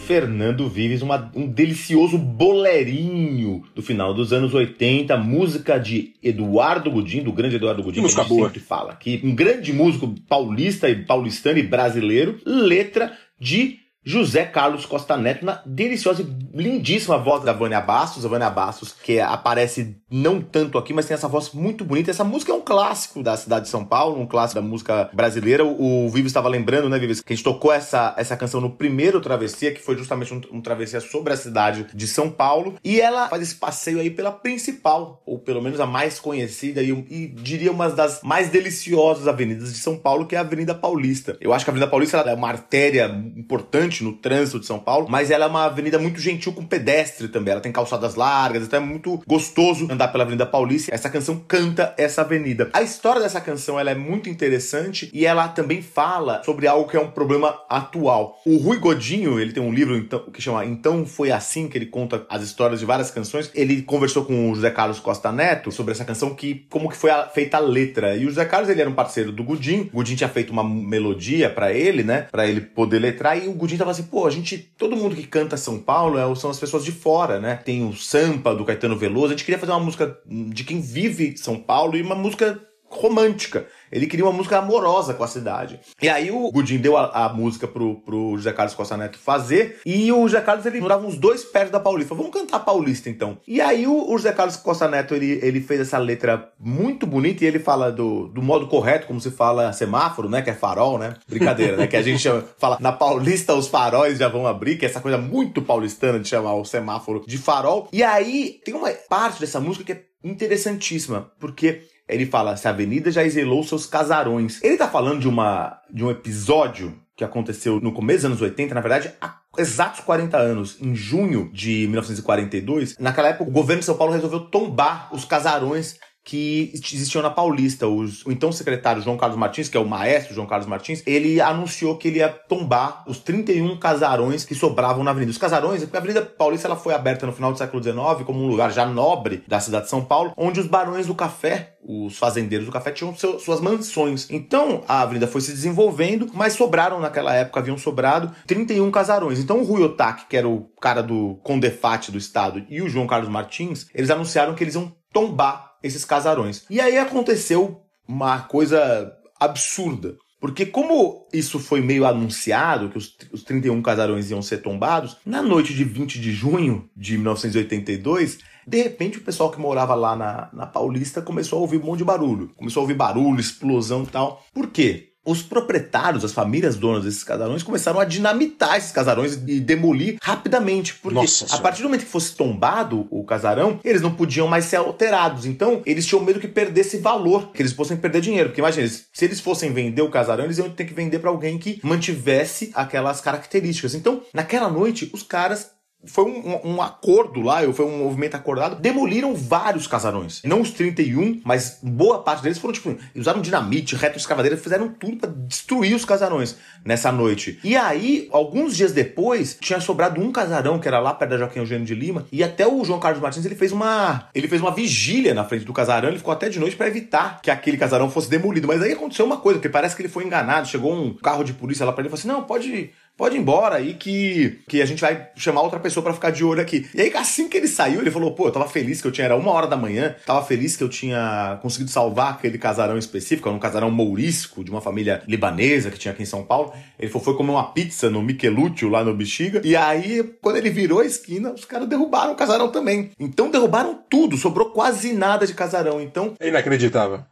Fernando Vives, uma- um delicioso bolerinho do final dos anos 80, música de Eduardo Gudim, do grande Eduardo Gudim, que a gente boa. sempre fala aqui, um grande músico paulista e paulistano e brasileiro, letra de José Carlos Costa Neto, na deliciosa e lindíssima voz da Vânia Bastos, a Vânia Bastos, que aparece não tanto aqui, mas tem essa voz muito bonita. Essa música é um clássico da cidade de São Paulo, um clássico da música brasileira. O, Vives estava lembrando, né, Vives, que a gente tocou essa, essa canção no primeiro Travessia, que foi justamente um, um travessia sobre a cidade de São Paulo. E ela faz esse passeio aí pela principal, ou pelo menos a mais conhecida e, e diria uma das mais deliciosas avenidas de São Paulo, que é a Avenida Paulista. Eu acho que a Avenida Paulista é uma artéria importante no trânsito de São Paulo, mas ela é uma avenida muito gentil com pedestre também. Ela tem calçadas largas, então é muito gostoso andar pela Avenida Paulista. Essa canção canta essa avenida. A história dessa canção ela é muito interessante e ela também fala sobre algo que é um problema atual. O Rui Godinho, ele tem um livro então, que chama Então Foi Assim, que ele conta as histórias de várias canções. Ele conversou com o José Carlos Costa Neto sobre essa canção, que como que foi a- feita a letra. E o José Carlos, ele era um parceiro do Gudim. O Gudim tinha feito uma melodia pra ele, né? Pra ele poder letrar. E o Gudim tava assim, pô, a gente, todo mundo que canta São Paulo é, são as pessoas de fora, né? Tem o Sampa, do Caetano Veloso. A gente queria fazer uma música de quem vive São Paulo e uma música romântica. Ele queria uma música amorosa com a cidade. E aí o Gudim deu a, a música pro, pro José Carlos Costa Neto fazer. E o José Carlos, ele morava uns dois pés da Paulista. Falou, vamos cantar Paulista então. E aí o, o José Carlos Costa Neto, ele, ele fez essa letra muito bonita e ele fala do, do modo correto, como se fala semáforo, né? Que é farol, né? Brincadeira, né? Que a gente chama- fala, na Paulista os faróis já vão abrir, que é essa coisa muito paulistana de chamar o semáforo de farol. E aí tem uma parte dessa música que é interessantíssima, porque ele fala: se a avenida já exilou seus casarões. Ele tá falando de, uma, de um episódio que aconteceu no começo dos anos 80, na verdade, há exatos 40 anos, em junho de 1942. Naquela época, o governo de São Paulo resolveu tombar os casarões que existiam na Paulista. Os- o então secretário João Carlos Martins, que é o maestro João Carlos Martins, ele anunciou que ele ia tombar os 31 casarões que sobravam na avenida. Os casarões, porque a Avenida Paulista ela foi aberta no final do século XIX como um lugar já nobre da cidade de São Paulo, onde os barões do café, os fazendeiros do café, tinham seu- suas mansões. Então a avenida foi se desenvolvendo, mas sobraram naquela época, haviam sobrado 31 casarões. Então o Rui Otaki, que era o cara do Condefate do estado, e o João Carlos Martins, eles anunciaram que eles iam tombar esses casarões. E aí aconteceu uma coisa absurda. Porque como isso foi meio anunciado, que os, os 31 casarões iam ser tombados, na noite de 20 de junho de 1982, de repente o pessoal que morava lá na, na Paulista começou a ouvir um monte de barulho. Começou a ouvir barulho, explosão e tal. Por quê? Os proprietários, as famílias donas desses casarões, começaram a dinamitar esses casarões e demolir rapidamente. Porque Nossa a Senhora. partir do momento que fosse tombado o casarão, eles não podiam mais ser alterados. Então, eles tinham medo que perdesse valor, que eles fossem perder dinheiro. Porque imagina, se eles fossem vender o casarão, eles iam ter que vender para alguém que mantivesse aquelas características. Então, naquela noite, os caras foi um, um, acordo lá, foi um movimento acordado, demoliram vários casarões. Não os 31, mas boa parte deles foram, tipo, usaram dinamite, retroescavadeira, fizeram tudo para destruir os casarões nessa noite. E aí, alguns dias depois, tinha sobrado um casarão que era lá perto da Joaquim Eugênio de Lima, e até o João Carlos Martins, ele fez uma ele fez uma vigília na frente do casarão, ele ficou até de noite para evitar que aquele casarão fosse demolido. Mas aí aconteceu uma coisa, porque parece que ele foi enganado, chegou um carro de polícia lá para ele e falou assim: "Não, pode pode ir embora aí que, que a gente vai chamar outra pessoa para ficar de olho aqui. E aí, assim que ele saiu, ele falou: pô, eu tava feliz que eu tinha, era uma hora da manhã, tava feliz que eu tinha conseguido salvar aquele casarão específico, era um casarão mourisco de uma família libanesa que tinha aqui em São Paulo. Ele falou, foi comer uma pizza no Michelúcio lá no Bexiga. E aí, quando ele virou a esquina, os caras derrubaram o casarão também. Então derrubaram tudo, sobrou quase nada de casarão. Então. É inacreditável.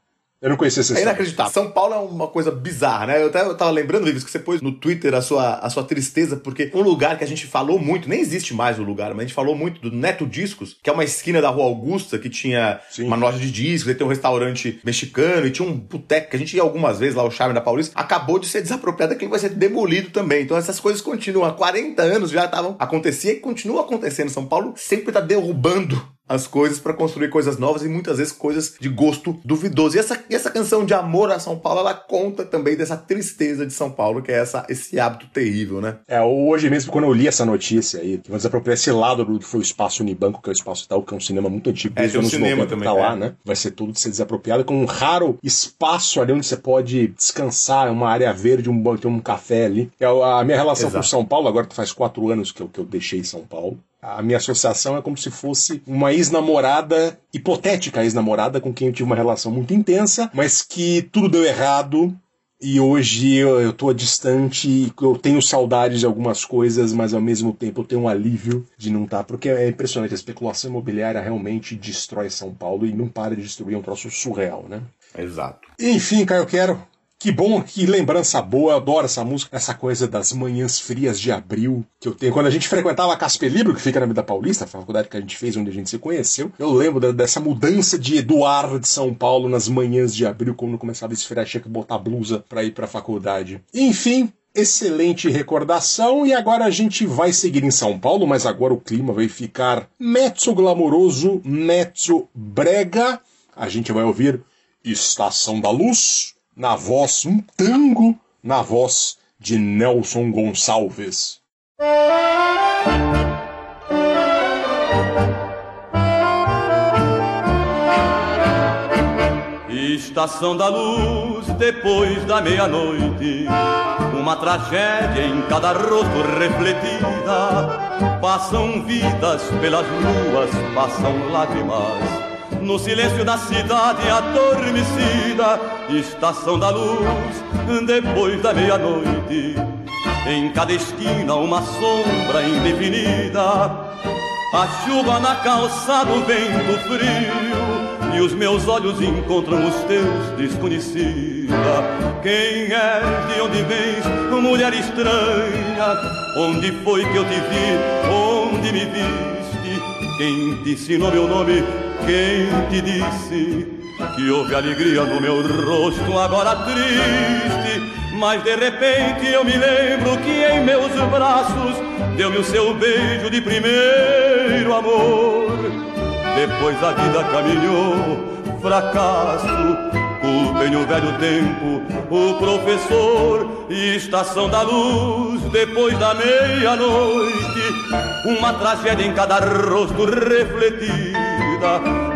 Eu não conhecia essa É inacreditável. São Paulo é uma coisa bizarra, né? Eu até eu tava lembrando, Vives, que você pôs no Twitter a sua, a sua tristeza, porque um lugar que a gente falou muito, nem existe mais o lugar, mas a gente falou muito do Neto Discos, que é uma esquina da Rua Augusta, que tinha uma loja de discos, e tem um restaurante mexicano, e tinha um boteco que a gente ia algumas vezes lá, o Charme da Paulista, acabou de ser desapropriado, aquilo vai ser demolido também. Então essas coisas continuam. Há 40 anos já estavam acontecia e continua acontecendo. São Paulo sempre tá derrubando as coisas para construir coisas novas e muitas vezes coisas de gosto duvidoso. E essa, essa canção de amor a São Paulo, ela conta também dessa tristeza de São Paulo, que é essa, esse hábito terrível, né? É, hoje mesmo, quando eu li essa notícia aí, que vão desapropriar esse lado do que foi o Espaço Unibanco, que é o Espaço Itaú, que é um cinema muito antigo, É, tem um cinema 90 também, tá lá, é. né? Vai ser tudo ser desapropriado, com um raro espaço ali onde você pode descansar, uma área verde, um, tem um café ali. É a minha relação Exato. com São Paulo, agora faz quatro anos que eu, que eu deixei São Paulo, a minha associação é como se fosse uma ex-namorada, hipotética ex-namorada, com quem eu tive uma relação muito intensa, mas que tudo deu errado. E hoje eu, eu tô distante, eu tenho saudade de algumas coisas, mas ao mesmo tempo eu tenho um alívio de não estar, porque é impressionante, a especulação imobiliária realmente destrói São Paulo e não para de destruir, é um troço surreal, né? Exato. Enfim, Caio Quero, que bom, que lembrança boa, eu adoro essa música, essa coisa das manhãs frias de abril que eu tenho. Quando a gente frequentava a Casper Libro, que fica na Vida Paulista, a faculdade que a gente fez, onde a gente se conheceu, eu lembro da- dessa mudança de Eduardo de São Paulo nas manhãs de abril, quando começava a esfriar, tinha que botar blusa pra ir pra faculdade. Enfim. Excelente recordação, e agora a gente vai seguir em São Paulo, mas agora o clima vai ficar mezzo glamouroso, mezzo brega. A gente vai ouvir Estação da Luz, na voz, um tango, na voz de Nelson Gonçalves. Estação da luz depois da meia-noite, uma tragédia em cada rosto refletida. Passam vidas pelas ruas, passam lágrimas. No silêncio da cidade adormecida, estação da luz depois da meia-noite. Em cada esquina uma sombra indefinida. A chuva na calçada, o vento frio. E os meus olhos encontram os teus desconhecida. Quem és, de onde vens, mulher estranha? Onde foi que eu te vi, onde me viste? Quem te ensinou meu nome, quem te disse Que houve alegria no meu rosto agora triste Mas de repente eu me lembro que em meus braços Deu-me o seu beijo de primeiro amor. Depois a vida caminhou, fracasso. Culpem o velho tempo, o professor e estação da luz. Depois da meia-noite, uma tragédia em cada rosto refletida.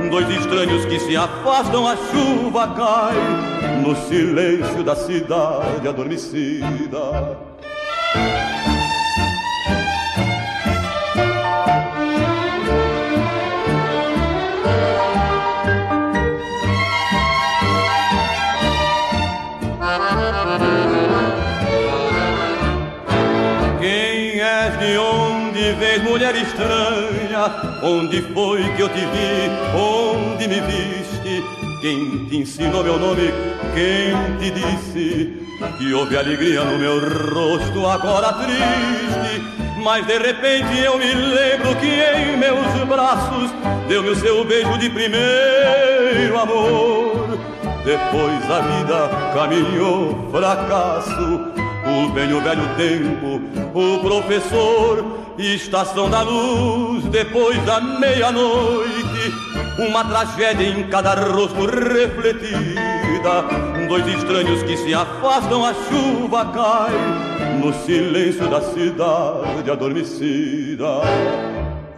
Dois estranhos que se afastam, a chuva cai no silêncio da cidade adormecida. Quem és de onde vês, mulher estranha? Onde foi que eu te vi? Onde me viste? Quem te ensinou meu nome? Quem te disse que houve alegria no meu rosto agora triste? Mas de repente eu me lembro que em meus braços deu-me o seu beijo de primeiro amor. Depois a vida caminhou fracasso o velho, velho tempo, o professor, estação da luz, depois da meia-noite, uma tragédia em cada rosto refletida, dois estranhos que se afastam, a chuva cai no silêncio da cidade adormecida.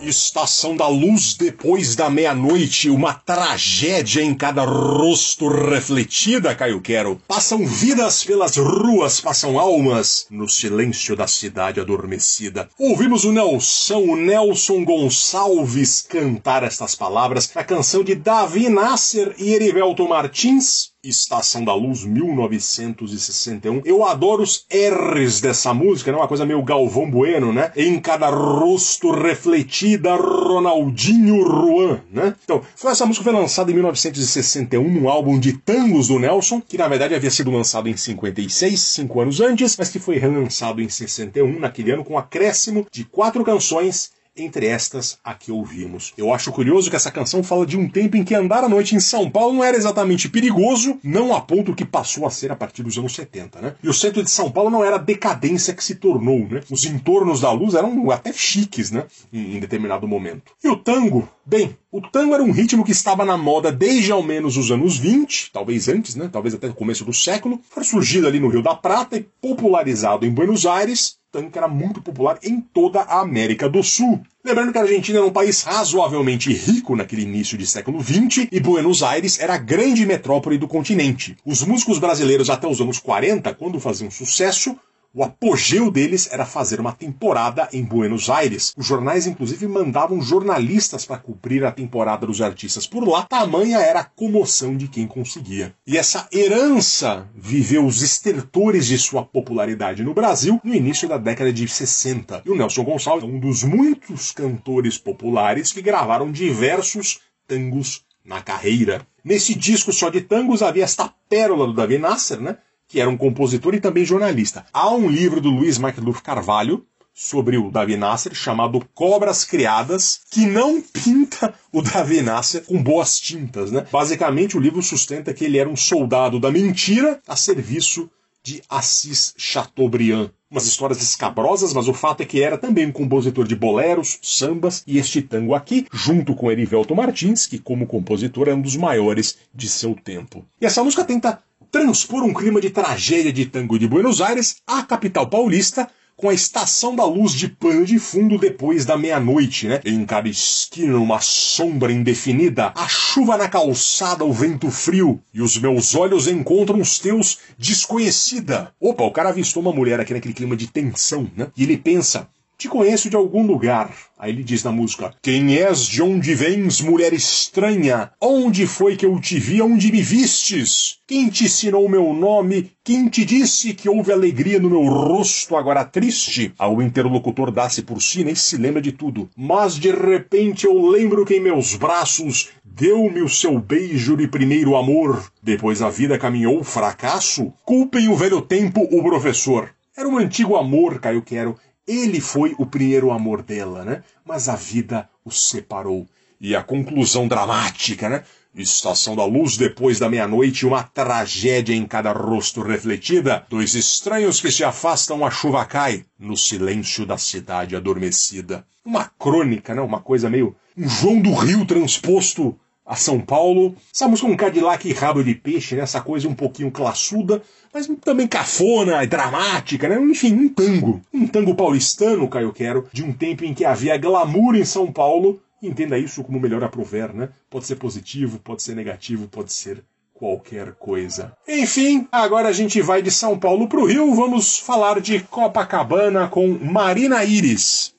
Estação da Luz depois da meia-noite, uma tragédia em cada rosto refletida, Caio Quero. Passam vidas pelas ruas, passam almas no silêncio da cidade adormecida. Ouvimos o Nelson, o Nelson Gonçalves cantar estas palavras na canção de Davi Nasser e Erivelto Martins, Estação da Luz 1961. Eu adoro os R's dessa música, né? Uma coisa meio Galvão Bueno, né? Em cada rosto refletida, Ronaldinho Ruan, né? Então, foi essa música foi lançada em 1961 num álbum de tangos do Nelson, que na verdade havia sido lançado em 56, cinco anos antes, mas que foi relançado em 61, naquele ano, com um acréscimo de quatro canções entre estas a que ouvimos. Eu acho curioso que essa canção fala de um tempo em que andar à noite em São Paulo não era exatamente perigoso, não a ponto que passou a ser a partir dos anos 70, né? E o centro de São Paulo não era a decadência que se tornou, né? Os entornos da luz eram até chiques, né? Em, em determinado momento. E o tango, bem, o tango era um ritmo que estava na moda desde ao menos os anos 20, talvez antes, né? Talvez até o começo do século. Foi surgido ali no Rio da Prata e popularizado em Buenos Aires tango era muito popular em toda a América do Sul. Lembrando que a Argentina era um país razoavelmente rico naquele início de século XX e Buenos Aires era a grande metrópole do continente. Os músicos brasileiros até os anos 40, quando faziam sucesso, o apogeu deles era fazer uma temporada em Buenos Aires. Os jornais, inclusive, mandavam jornalistas para cobrir a temporada dos artistas por lá, tamanha era a comoção de quem conseguia. E essa herança viveu os estertores de sua popularidade no Brasil no início da década de 60. E o Nelson Gonçalves é um dos muitos cantores populares que gravaram diversos tangos na carreira. Nesse disco só de tangos havia esta pérola do Davi Nasser, né? Que era um compositor e também jornalista. Há um livro do Luiz Macluf Carvalho sobre o Davi Nasser chamado Cobras Criadas, que não pinta o Davi Nasser com boas tintas, né? Basicamente o livro sustenta que ele era um soldado da mentira a serviço de Assis Chateaubriand. Umas histórias escabrosas, mas o fato é que era também um compositor de boleros, sambas e este tango aqui, junto com Erivelto Martins, que como compositor é um dos maiores de seu tempo. E essa música tenta transpor um clima de tragédia de tango de Buenos Aires à capital paulista, com a estação da luz de pano de fundo depois da meia-noite, né? Em cada esquina, uma sombra indefinida, a chuva na calçada, o vento frio, e os meus olhos encontram os teus desconhecida. Opa, o cara avistou uma mulher aqui naquele clima de tensão, né? E ele pensa, te conheço de algum lugar. Aí ele diz na música: Quem és, de onde vens, mulher estranha? Onde foi que eu te vi, onde me vistes? Quem te ensinou meu nome? Quem te disse que houve alegria no meu rosto agora triste? Ao interlocutor dá-se por si, nem se lembra de tudo. Mas de repente eu lembro que em meus braços deu-me o seu beijo de primeiro amor. Depois a vida caminhou fracasso. Culpem o velho tempo, o professor. Era um antigo amor, Caio Quero ele foi o primeiro amor dela, né? Mas a vida os separou. E a conclusão dramática, né? Estação da luz depois da meia-noite, uma tragédia em cada rosto refletida. Dois estranhos que se afastam, a chuva cai no silêncio da cidade adormecida. Uma crônica, né? Uma coisa meio. Um João do Rio transposto a São Paulo. Essa música é um Cadillac e rabo de peixe, né? Essa coisa um pouquinho classuda, mas também cafona dramática, né? Enfim, um tango. Um tango paulistano, Caio Quero, de um tempo em que havia glamour em São Paulo. Entenda isso como melhor aprover, né? Pode ser positivo, pode ser negativo, pode ser qualquer coisa. Enfim, agora a gente vai de São Paulo para o Rio. Vamos falar de Copacabana com Marina Iris.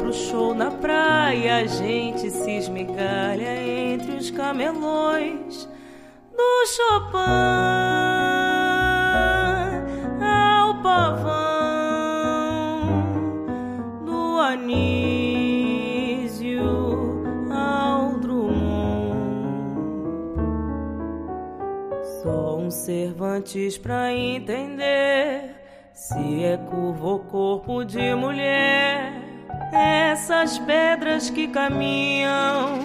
Pro show na praia. A gente se esmigalha entre os camelões do Chopin ao pavão, do Anísio ao Drummond. Só um Cervantes pra entender se é curvo ou corpo de que caminham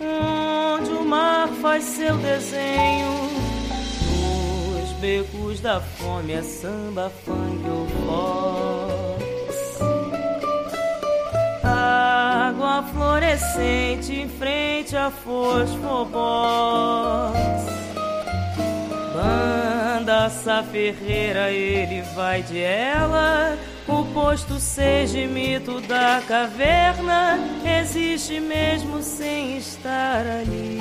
onde o mar faz seu desenho. Nos becos da fome é samba, funk ou fox. Água fluorescente em frente a fosfobox. Banda Ferreira, ele vai de ela. O posto seja mito da caverna existe mesmo sem estar ali.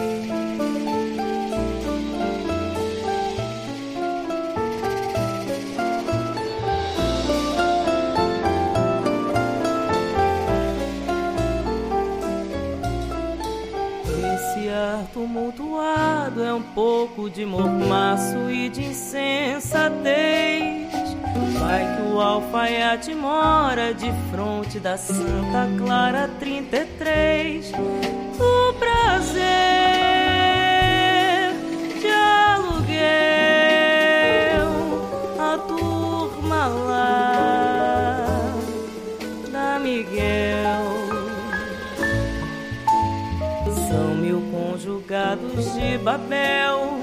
Esse ar tumultuado é um pouco de mormaço e de insensatez. Vai que o alfaiate mora de fronte da Santa Clara 33. O prazer de aluguel, a turma lá da Miguel. São mil conjugados de Babel por 500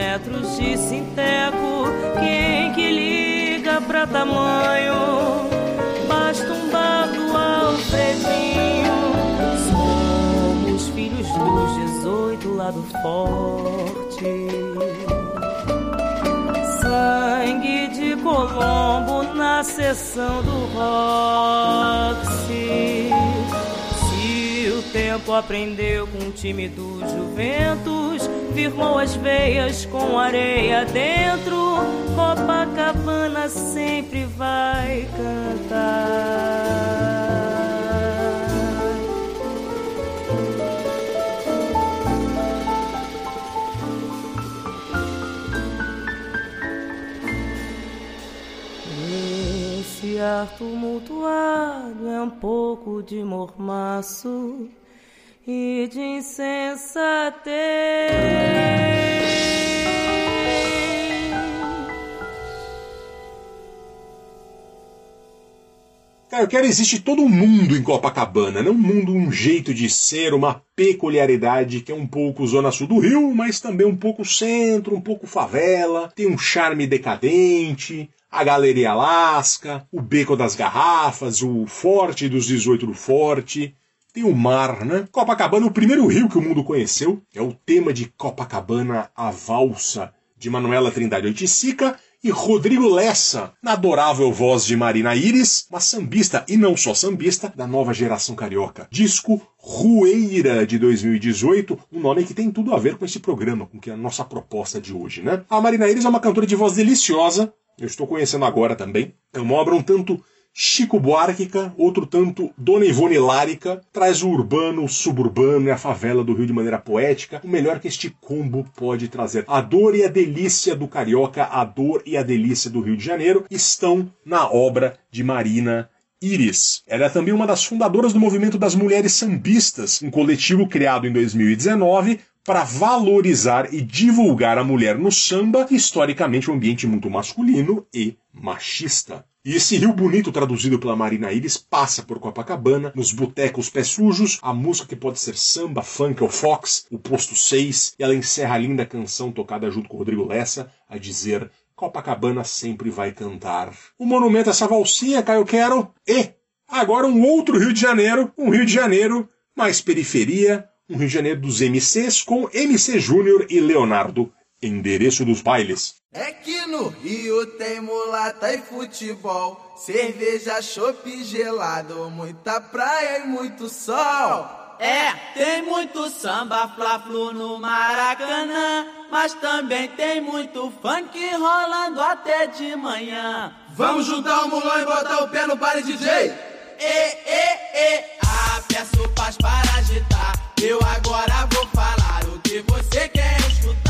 metros de sinteco. Quem que liga pra tamanho? Basta um bardo Alfredinho. Somos filhos dos 18 lá do forte. Sangue de Colombo na sessão do Roxy. Tempo aprendeu com o time do Juventus, firmou as veias com areia dentro. Copacabana sempre vai cantar. Esse ar tumultuado é um pouco de mormaço e de insensatez. Cara, eu quero existe todo um mundo em Copacabana, não um mundo, um jeito de ser, uma peculiaridade que é um pouco zona sul do Rio, mas também um pouco centro, um pouco favela, tem um charme decadente, a Galeria Alaska, o Beco das Garrafas, o Forte dos 18 do Forte, tem o mar, né? Copacabana, o primeiro rio que o mundo conheceu, é o tema de Copacabana, a valsa, de Manuela Trindade Oiticica e Rodrigo Lessa, na adorável voz de Marina Iris, uma sambista e não só sambista da nova geração carioca. Disco Rueira de 2018, um nome que tem tudo a ver com esse programa, com que é a nossa proposta de hoje, né? A Marina Iris é uma cantora de voz deliciosa, eu estou conhecendo agora também. É uma obra um tanto Chico Buarquica, outro tanto Dona Ivone Lárica, traz o urbano, o suburbano e a favela do Rio de maneira poética, o melhor que este combo pode trazer. A dor e a delícia do carioca, a dor e a delícia do Rio de Janeiro estão na obra de Marina Iris. Ela é também uma das fundadoras do movimento das mulheres sambistas, um coletivo criado em 2019 para valorizar e divulgar a mulher no samba, historicamente um ambiente muito masculino e machista. E esse Rio Bonito, traduzido pela Marina Iris, passa por Copacabana, nos botecos pés sujos, a música que pode ser samba, funk ou fox, o posto 6, e ela encerra a linda canção tocada junto com Rodrigo Lessa, a dizer Copacabana sempre vai cantar. O monumento a essa valsinha, Caio Quero, e agora um outro Rio de Janeiro, um Rio de Janeiro mais periferia, um Rio de Janeiro dos MCs com MC Júnior e Leonardo, Endereço dos bailes. É que no Rio tem mulata e futebol, cerveja, chopp gelado, muita praia e muito sol. É, tem muito samba fla-flu no Maracanã, mas também tem muito funk rolando até de manhã. Vamos juntar o mulão e botar o pé no baile DJ. E, e, e, ah, peço paz para agitar. Eu agora vou falar o que você quer escutar.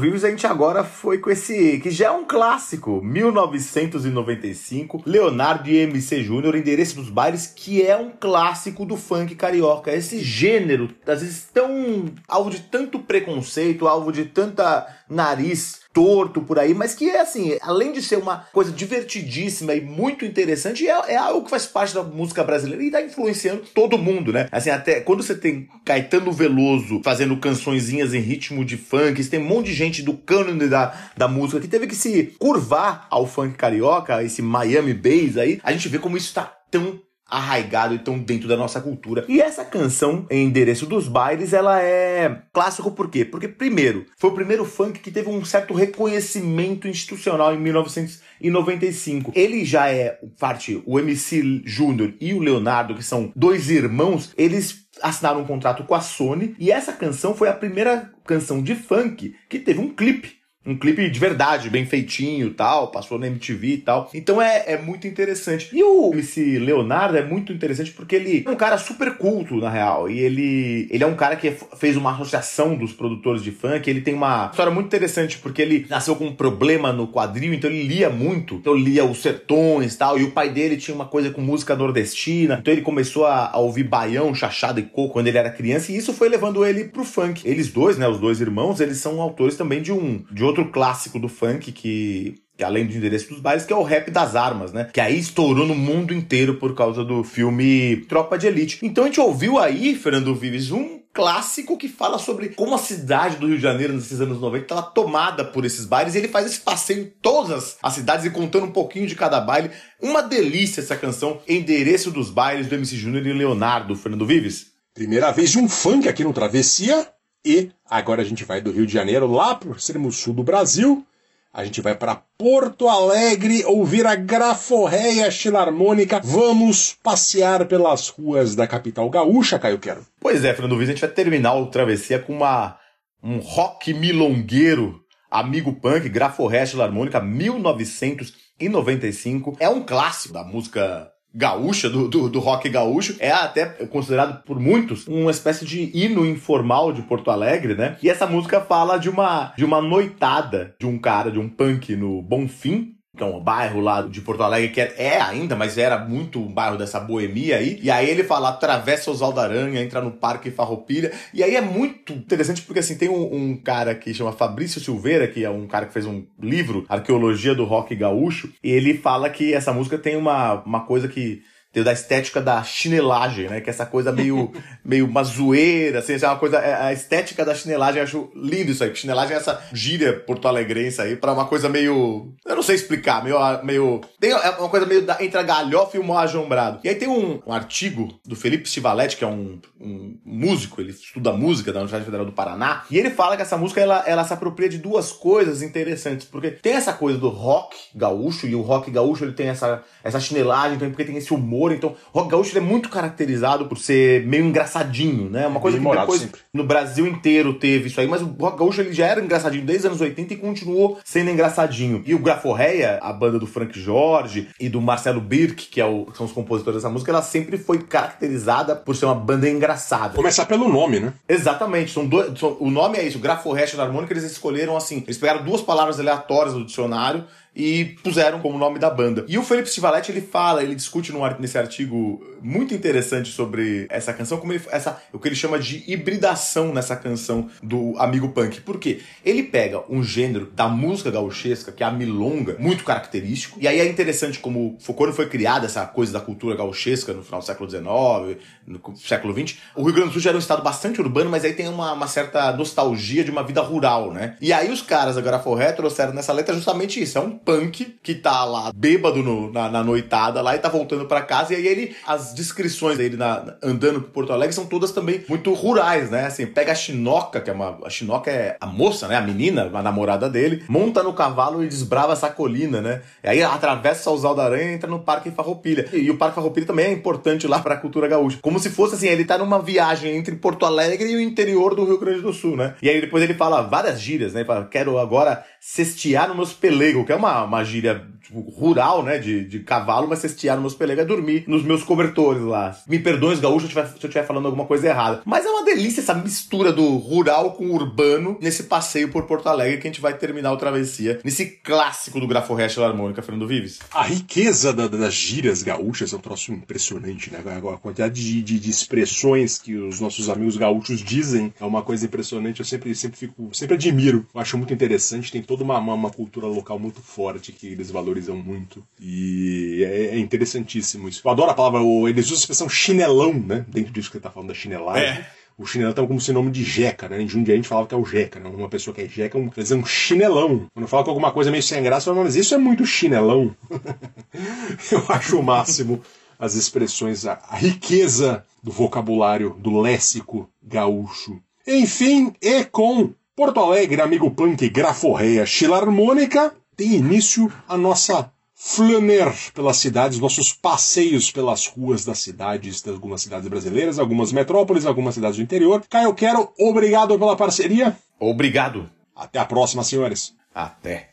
Rios, a gente agora foi com esse que já é um clássico, 1995, Leonardo e MC Júnior, endereço dos bares que é um clássico do funk carioca. Esse gênero, às vezes tão alvo de tanto preconceito, alvo de tanta nariz torto por aí, mas que é assim, além de ser uma coisa divertidíssima e muito interessante, é, é algo que faz parte da música brasileira e tá influenciando todo mundo, né? Assim, até quando você tem Caetano Veloso fazendo cançõezinhas em ritmo de funk, você tem um monte de gente do cânone da, da música que teve que se curvar ao funk carioca, esse Miami Bass aí, a gente vê como isso tá tão arraigado e tão dentro da nossa cultura. E essa canção, Endereço dos Bailes, ela é clássico por quê? Porque, primeiro, foi o primeiro funk que teve um certo reconhecimento institucional em 1995. Ele já é parte, o MC Júnior e o Leonardo, que são dois irmãos, eles assinaram um contrato com a Sony e essa canção foi a primeira canção de funk que teve um clipe. Um clipe de verdade, bem feitinho tal, passou na MTV e tal. Então é, é muito interessante. E o MC Leonardo é muito interessante porque ele é um cara super culto, na real. E ele, ele é um cara que fez uma associação dos produtores de funk. Ele tem uma história muito interessante porque ele nasceu com um problema no quadril, então ele lia muito. Então lia os sertões tal. E o pai dele tinha uma coisa com música nordestina. Então ele começou a, a ouvir baião, chachado e coco quando ele era criança. E isso foi levando ele pro funk. Eles dois, né, os dois irmãos, eles são autores também de um de outro clássico do funk que além do endereço dos bailes, que é o rap das armas, né? Que aí estourou no mundo inteiro por causa do filme Tropa de Elite. Então a gente ouviu aí, Fernando Vives, um clássico que fala sobre como a cidade do Rio de Janeiro nesses anos 90 estava tomada por esses bailes e ele faz esse passeio em todas as cidades e contando um pouquinho de cada baile. Uma delícia essa canção, Endereço dos Bailes, do MC Júnior e Leonardo, Fernando Vives. Primeira vez de um funk aqui no Travessia e agora a gente vai do Rio de Janeiro lá para o extremo sul do Brasil. A gente vai para Porto Alegre ouvir a Graforreia Filarmônica. Vamos passear pelas ruas da capital gaúcha, Caio Quero. Pois é, Fernando Viz, a gente vai terminar o Travessia com uma, um rock milongueiro, amigo punk, Graforreia Filarmônica, 1995. É um clássico da música gaúcha, do, do, do, rock gaúcho, é até considerado por muitos uma espécie de hino informal de Porto Alegre, né? E essa música fala de uma, de uma noitada de um cara, de um punk no Bonfim, que é um bairro lá de Porto Alegre, que é, é ainda, mas era muito um bairro dessa boemia aí. E aí ele fala, atravessa os Aldaranha, entra no Parque Farroupilha. E aí é muito interessante porque, assim, tem um, um, cara que chama Fabrício Silveira, que é um cara que fez um livro, Arqueologia do Rock Gaúcho, e ele fala que essa música tem uma, uma coisa que tem da estética da chinelagem, né? Que é essa coisa meio, meio uma zoeira, assim, é uma coisa. É a estética da chinelagem, eu acho lindo isso aí. Chinelagem é essa gíria porto-alegrense aí pra uma coisa meio. Eu não sei explicar, meio. meio tem é uma coisa meio da, entre a galhofa e o mal ajombrado. E aí tem um, um artigo do Felipe Stivaletti, que é um, um, músico, ele estuda música da Universidade Federal do Paraná, e ele fala que essa música ela, ela se apropria de duas coisas interessantes, porque tem essa coisa do rock gaúcho, e o rock gaúcho ele tem essa, essa chinelagem, então, porque tem esse humor humor. Então, o rock gaúcho é muito caracterizado por ser meio engraçadinho, né? Uma coisa que depois sempre. no Brasil inteiro teve isso aí, mas o rock gaúcho ele já era engraçadinho desde os anos 80 e continuou sendo engraçadinho. E o Graforreia, a banda do Frank Jorge e do Marcelo Birk, que, é o, que são os compositores dessa música, ela sempre foi caracterizada por ser uma banda engraçada. Começar pelo nome, né? Exatamente. São dois, são, o nome é isso, Graforreia e Harmônica, eles escolheram assim, eles pegaram duas palavras aleatórias do dicionário e puseram como nome da banda. E o Felipe Stivaletti, ele fala, ele discute nesse artigo muito interessante sobre essa canção, como ele, essa, o que ele chama de hibridação nessa canção do Amigo Punk. Por quê? Ele pega um gênero da música gauchesca, que é a milonga, muito característico, e aí é interessante como quando foi criada essa coisa da cultura gauchesca no final do século XIX, no século XX, o Rio Grande do Sul já era um estado bastante urbano, mas aí tem uma, uma certa nostalgia de uma vida rural, né? E aí os caras agora Forré trouxeram nessa letra justamente isso, é um punk que tá lá bêbado no, na, na, noitada lá e tá voltando para casa. E aí ele, as descrições dele na, andando por Porto Alegre são todas também muito rurais, né? Assim, pega a Chinoca, que é uma. A Chinoca é a moça, né? A menina, a namorada dele, monta no cavalo e desbrava essa colina, né? E aí atravessa os Aldaranha e entra no Parque Farroupilha. E, e o Parque Farroupilha também é importante lá pra cultura gaúcha. Como se fosse assim, ele tá numa viagem entre Porto Alegre e o interior do Rio Grande do Sul, né? E aí depois ele fala várias gírias, né? Ele fala, quero agora cestear nos meus pelegos, que é uma, uma gíria tipo, rural, né? De, de cavalo, mas cestear meus pelegos é dormir nos meus cobertores lá. Me perdoe, gaúcho, se eu estiver falando alguma coisa errada. Mas é uma delícia essa mistura do rural com urbano nesse passeio por Porto Alegre que a gente vai terminar o travessia nesse clássico do Grafo Resto Harmônica, Fernando Vives. A riqueza da, das gírias gaúchas é um troço impressionante, né? A quantidade de, de, de, expressões que os nossos amigos gaúchos dizem é uma coisa impressionante. Eu sempre, sempre fico, sempre admiro. Eu acho muito interessante. Tem toda uma, uma, uma cultura local muito forte que eles valorizam muito. E é, é, interessantíssimo isso. Eu adoro a palavra, eles usam a expressão chinelão, né? Dentro disso que ele tá falando da chinelagem. É. O chinelão tá como sinônimo de jeca, né? Em Jundiaí a gente falava que é o jeca, né? Uma pessoa que é jeca um, quer dizer, um chinelão. Quando fala com alguma coisa meio sem graça, fala, mas isso é muito chinelão. eu acho o máximo. as expressões, a, a riqueza do vocabulário do léxico gaúcho. Enfim, e com Porto Alegre, amigo punk Graforreia Chilarmônica, tem início a nossa flaner pelas cidades, nossos passeios pelas ruas das cidades, de algumas cidades brasileiras, algumas metrópoles, algumas cidades do interior. Caio Quero, obrigado pela parceria. Obrigado. Até a próxima, senhores. Até.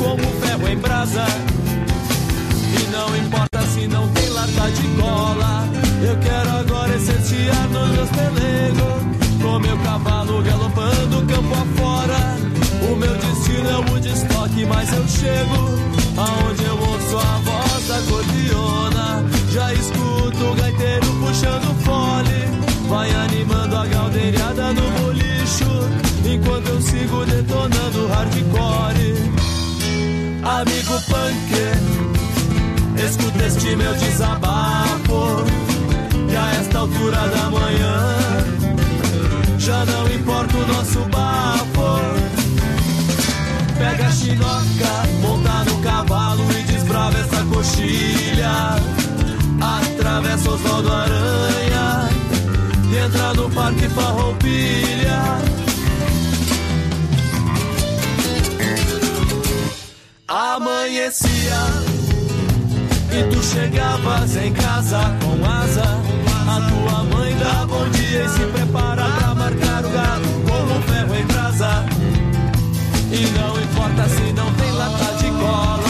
Como ferro em brasa. E não importa se não tem lata de cola, eu quero agora essenciar nos meus pelegos. Com meu cavalo galopando campo afora. O meu destino é o Woodstock, mas eu chego aonde eu ouço a voz da cordiona. Já escuto o gaiteiro puxando fole. Vai animando a galdeirada no bolicho. Enquanto eu sigo detonando hardcore. Amigo punk, escuta este meu desabafo. Que a esta altura da manhã já não importa o nosso bafo. Pega a chinoca, monta no cavalo e desbrava essa coxilha. Atravessa Osvaldo Aranha e entra no Parque Farroupilha. Amanhecia e tu chegavas em casa com asa. A tua mãe dá bom dia e se prepara pra marcar o gado como ferro em brasa. E não importa se não tem lata de cola.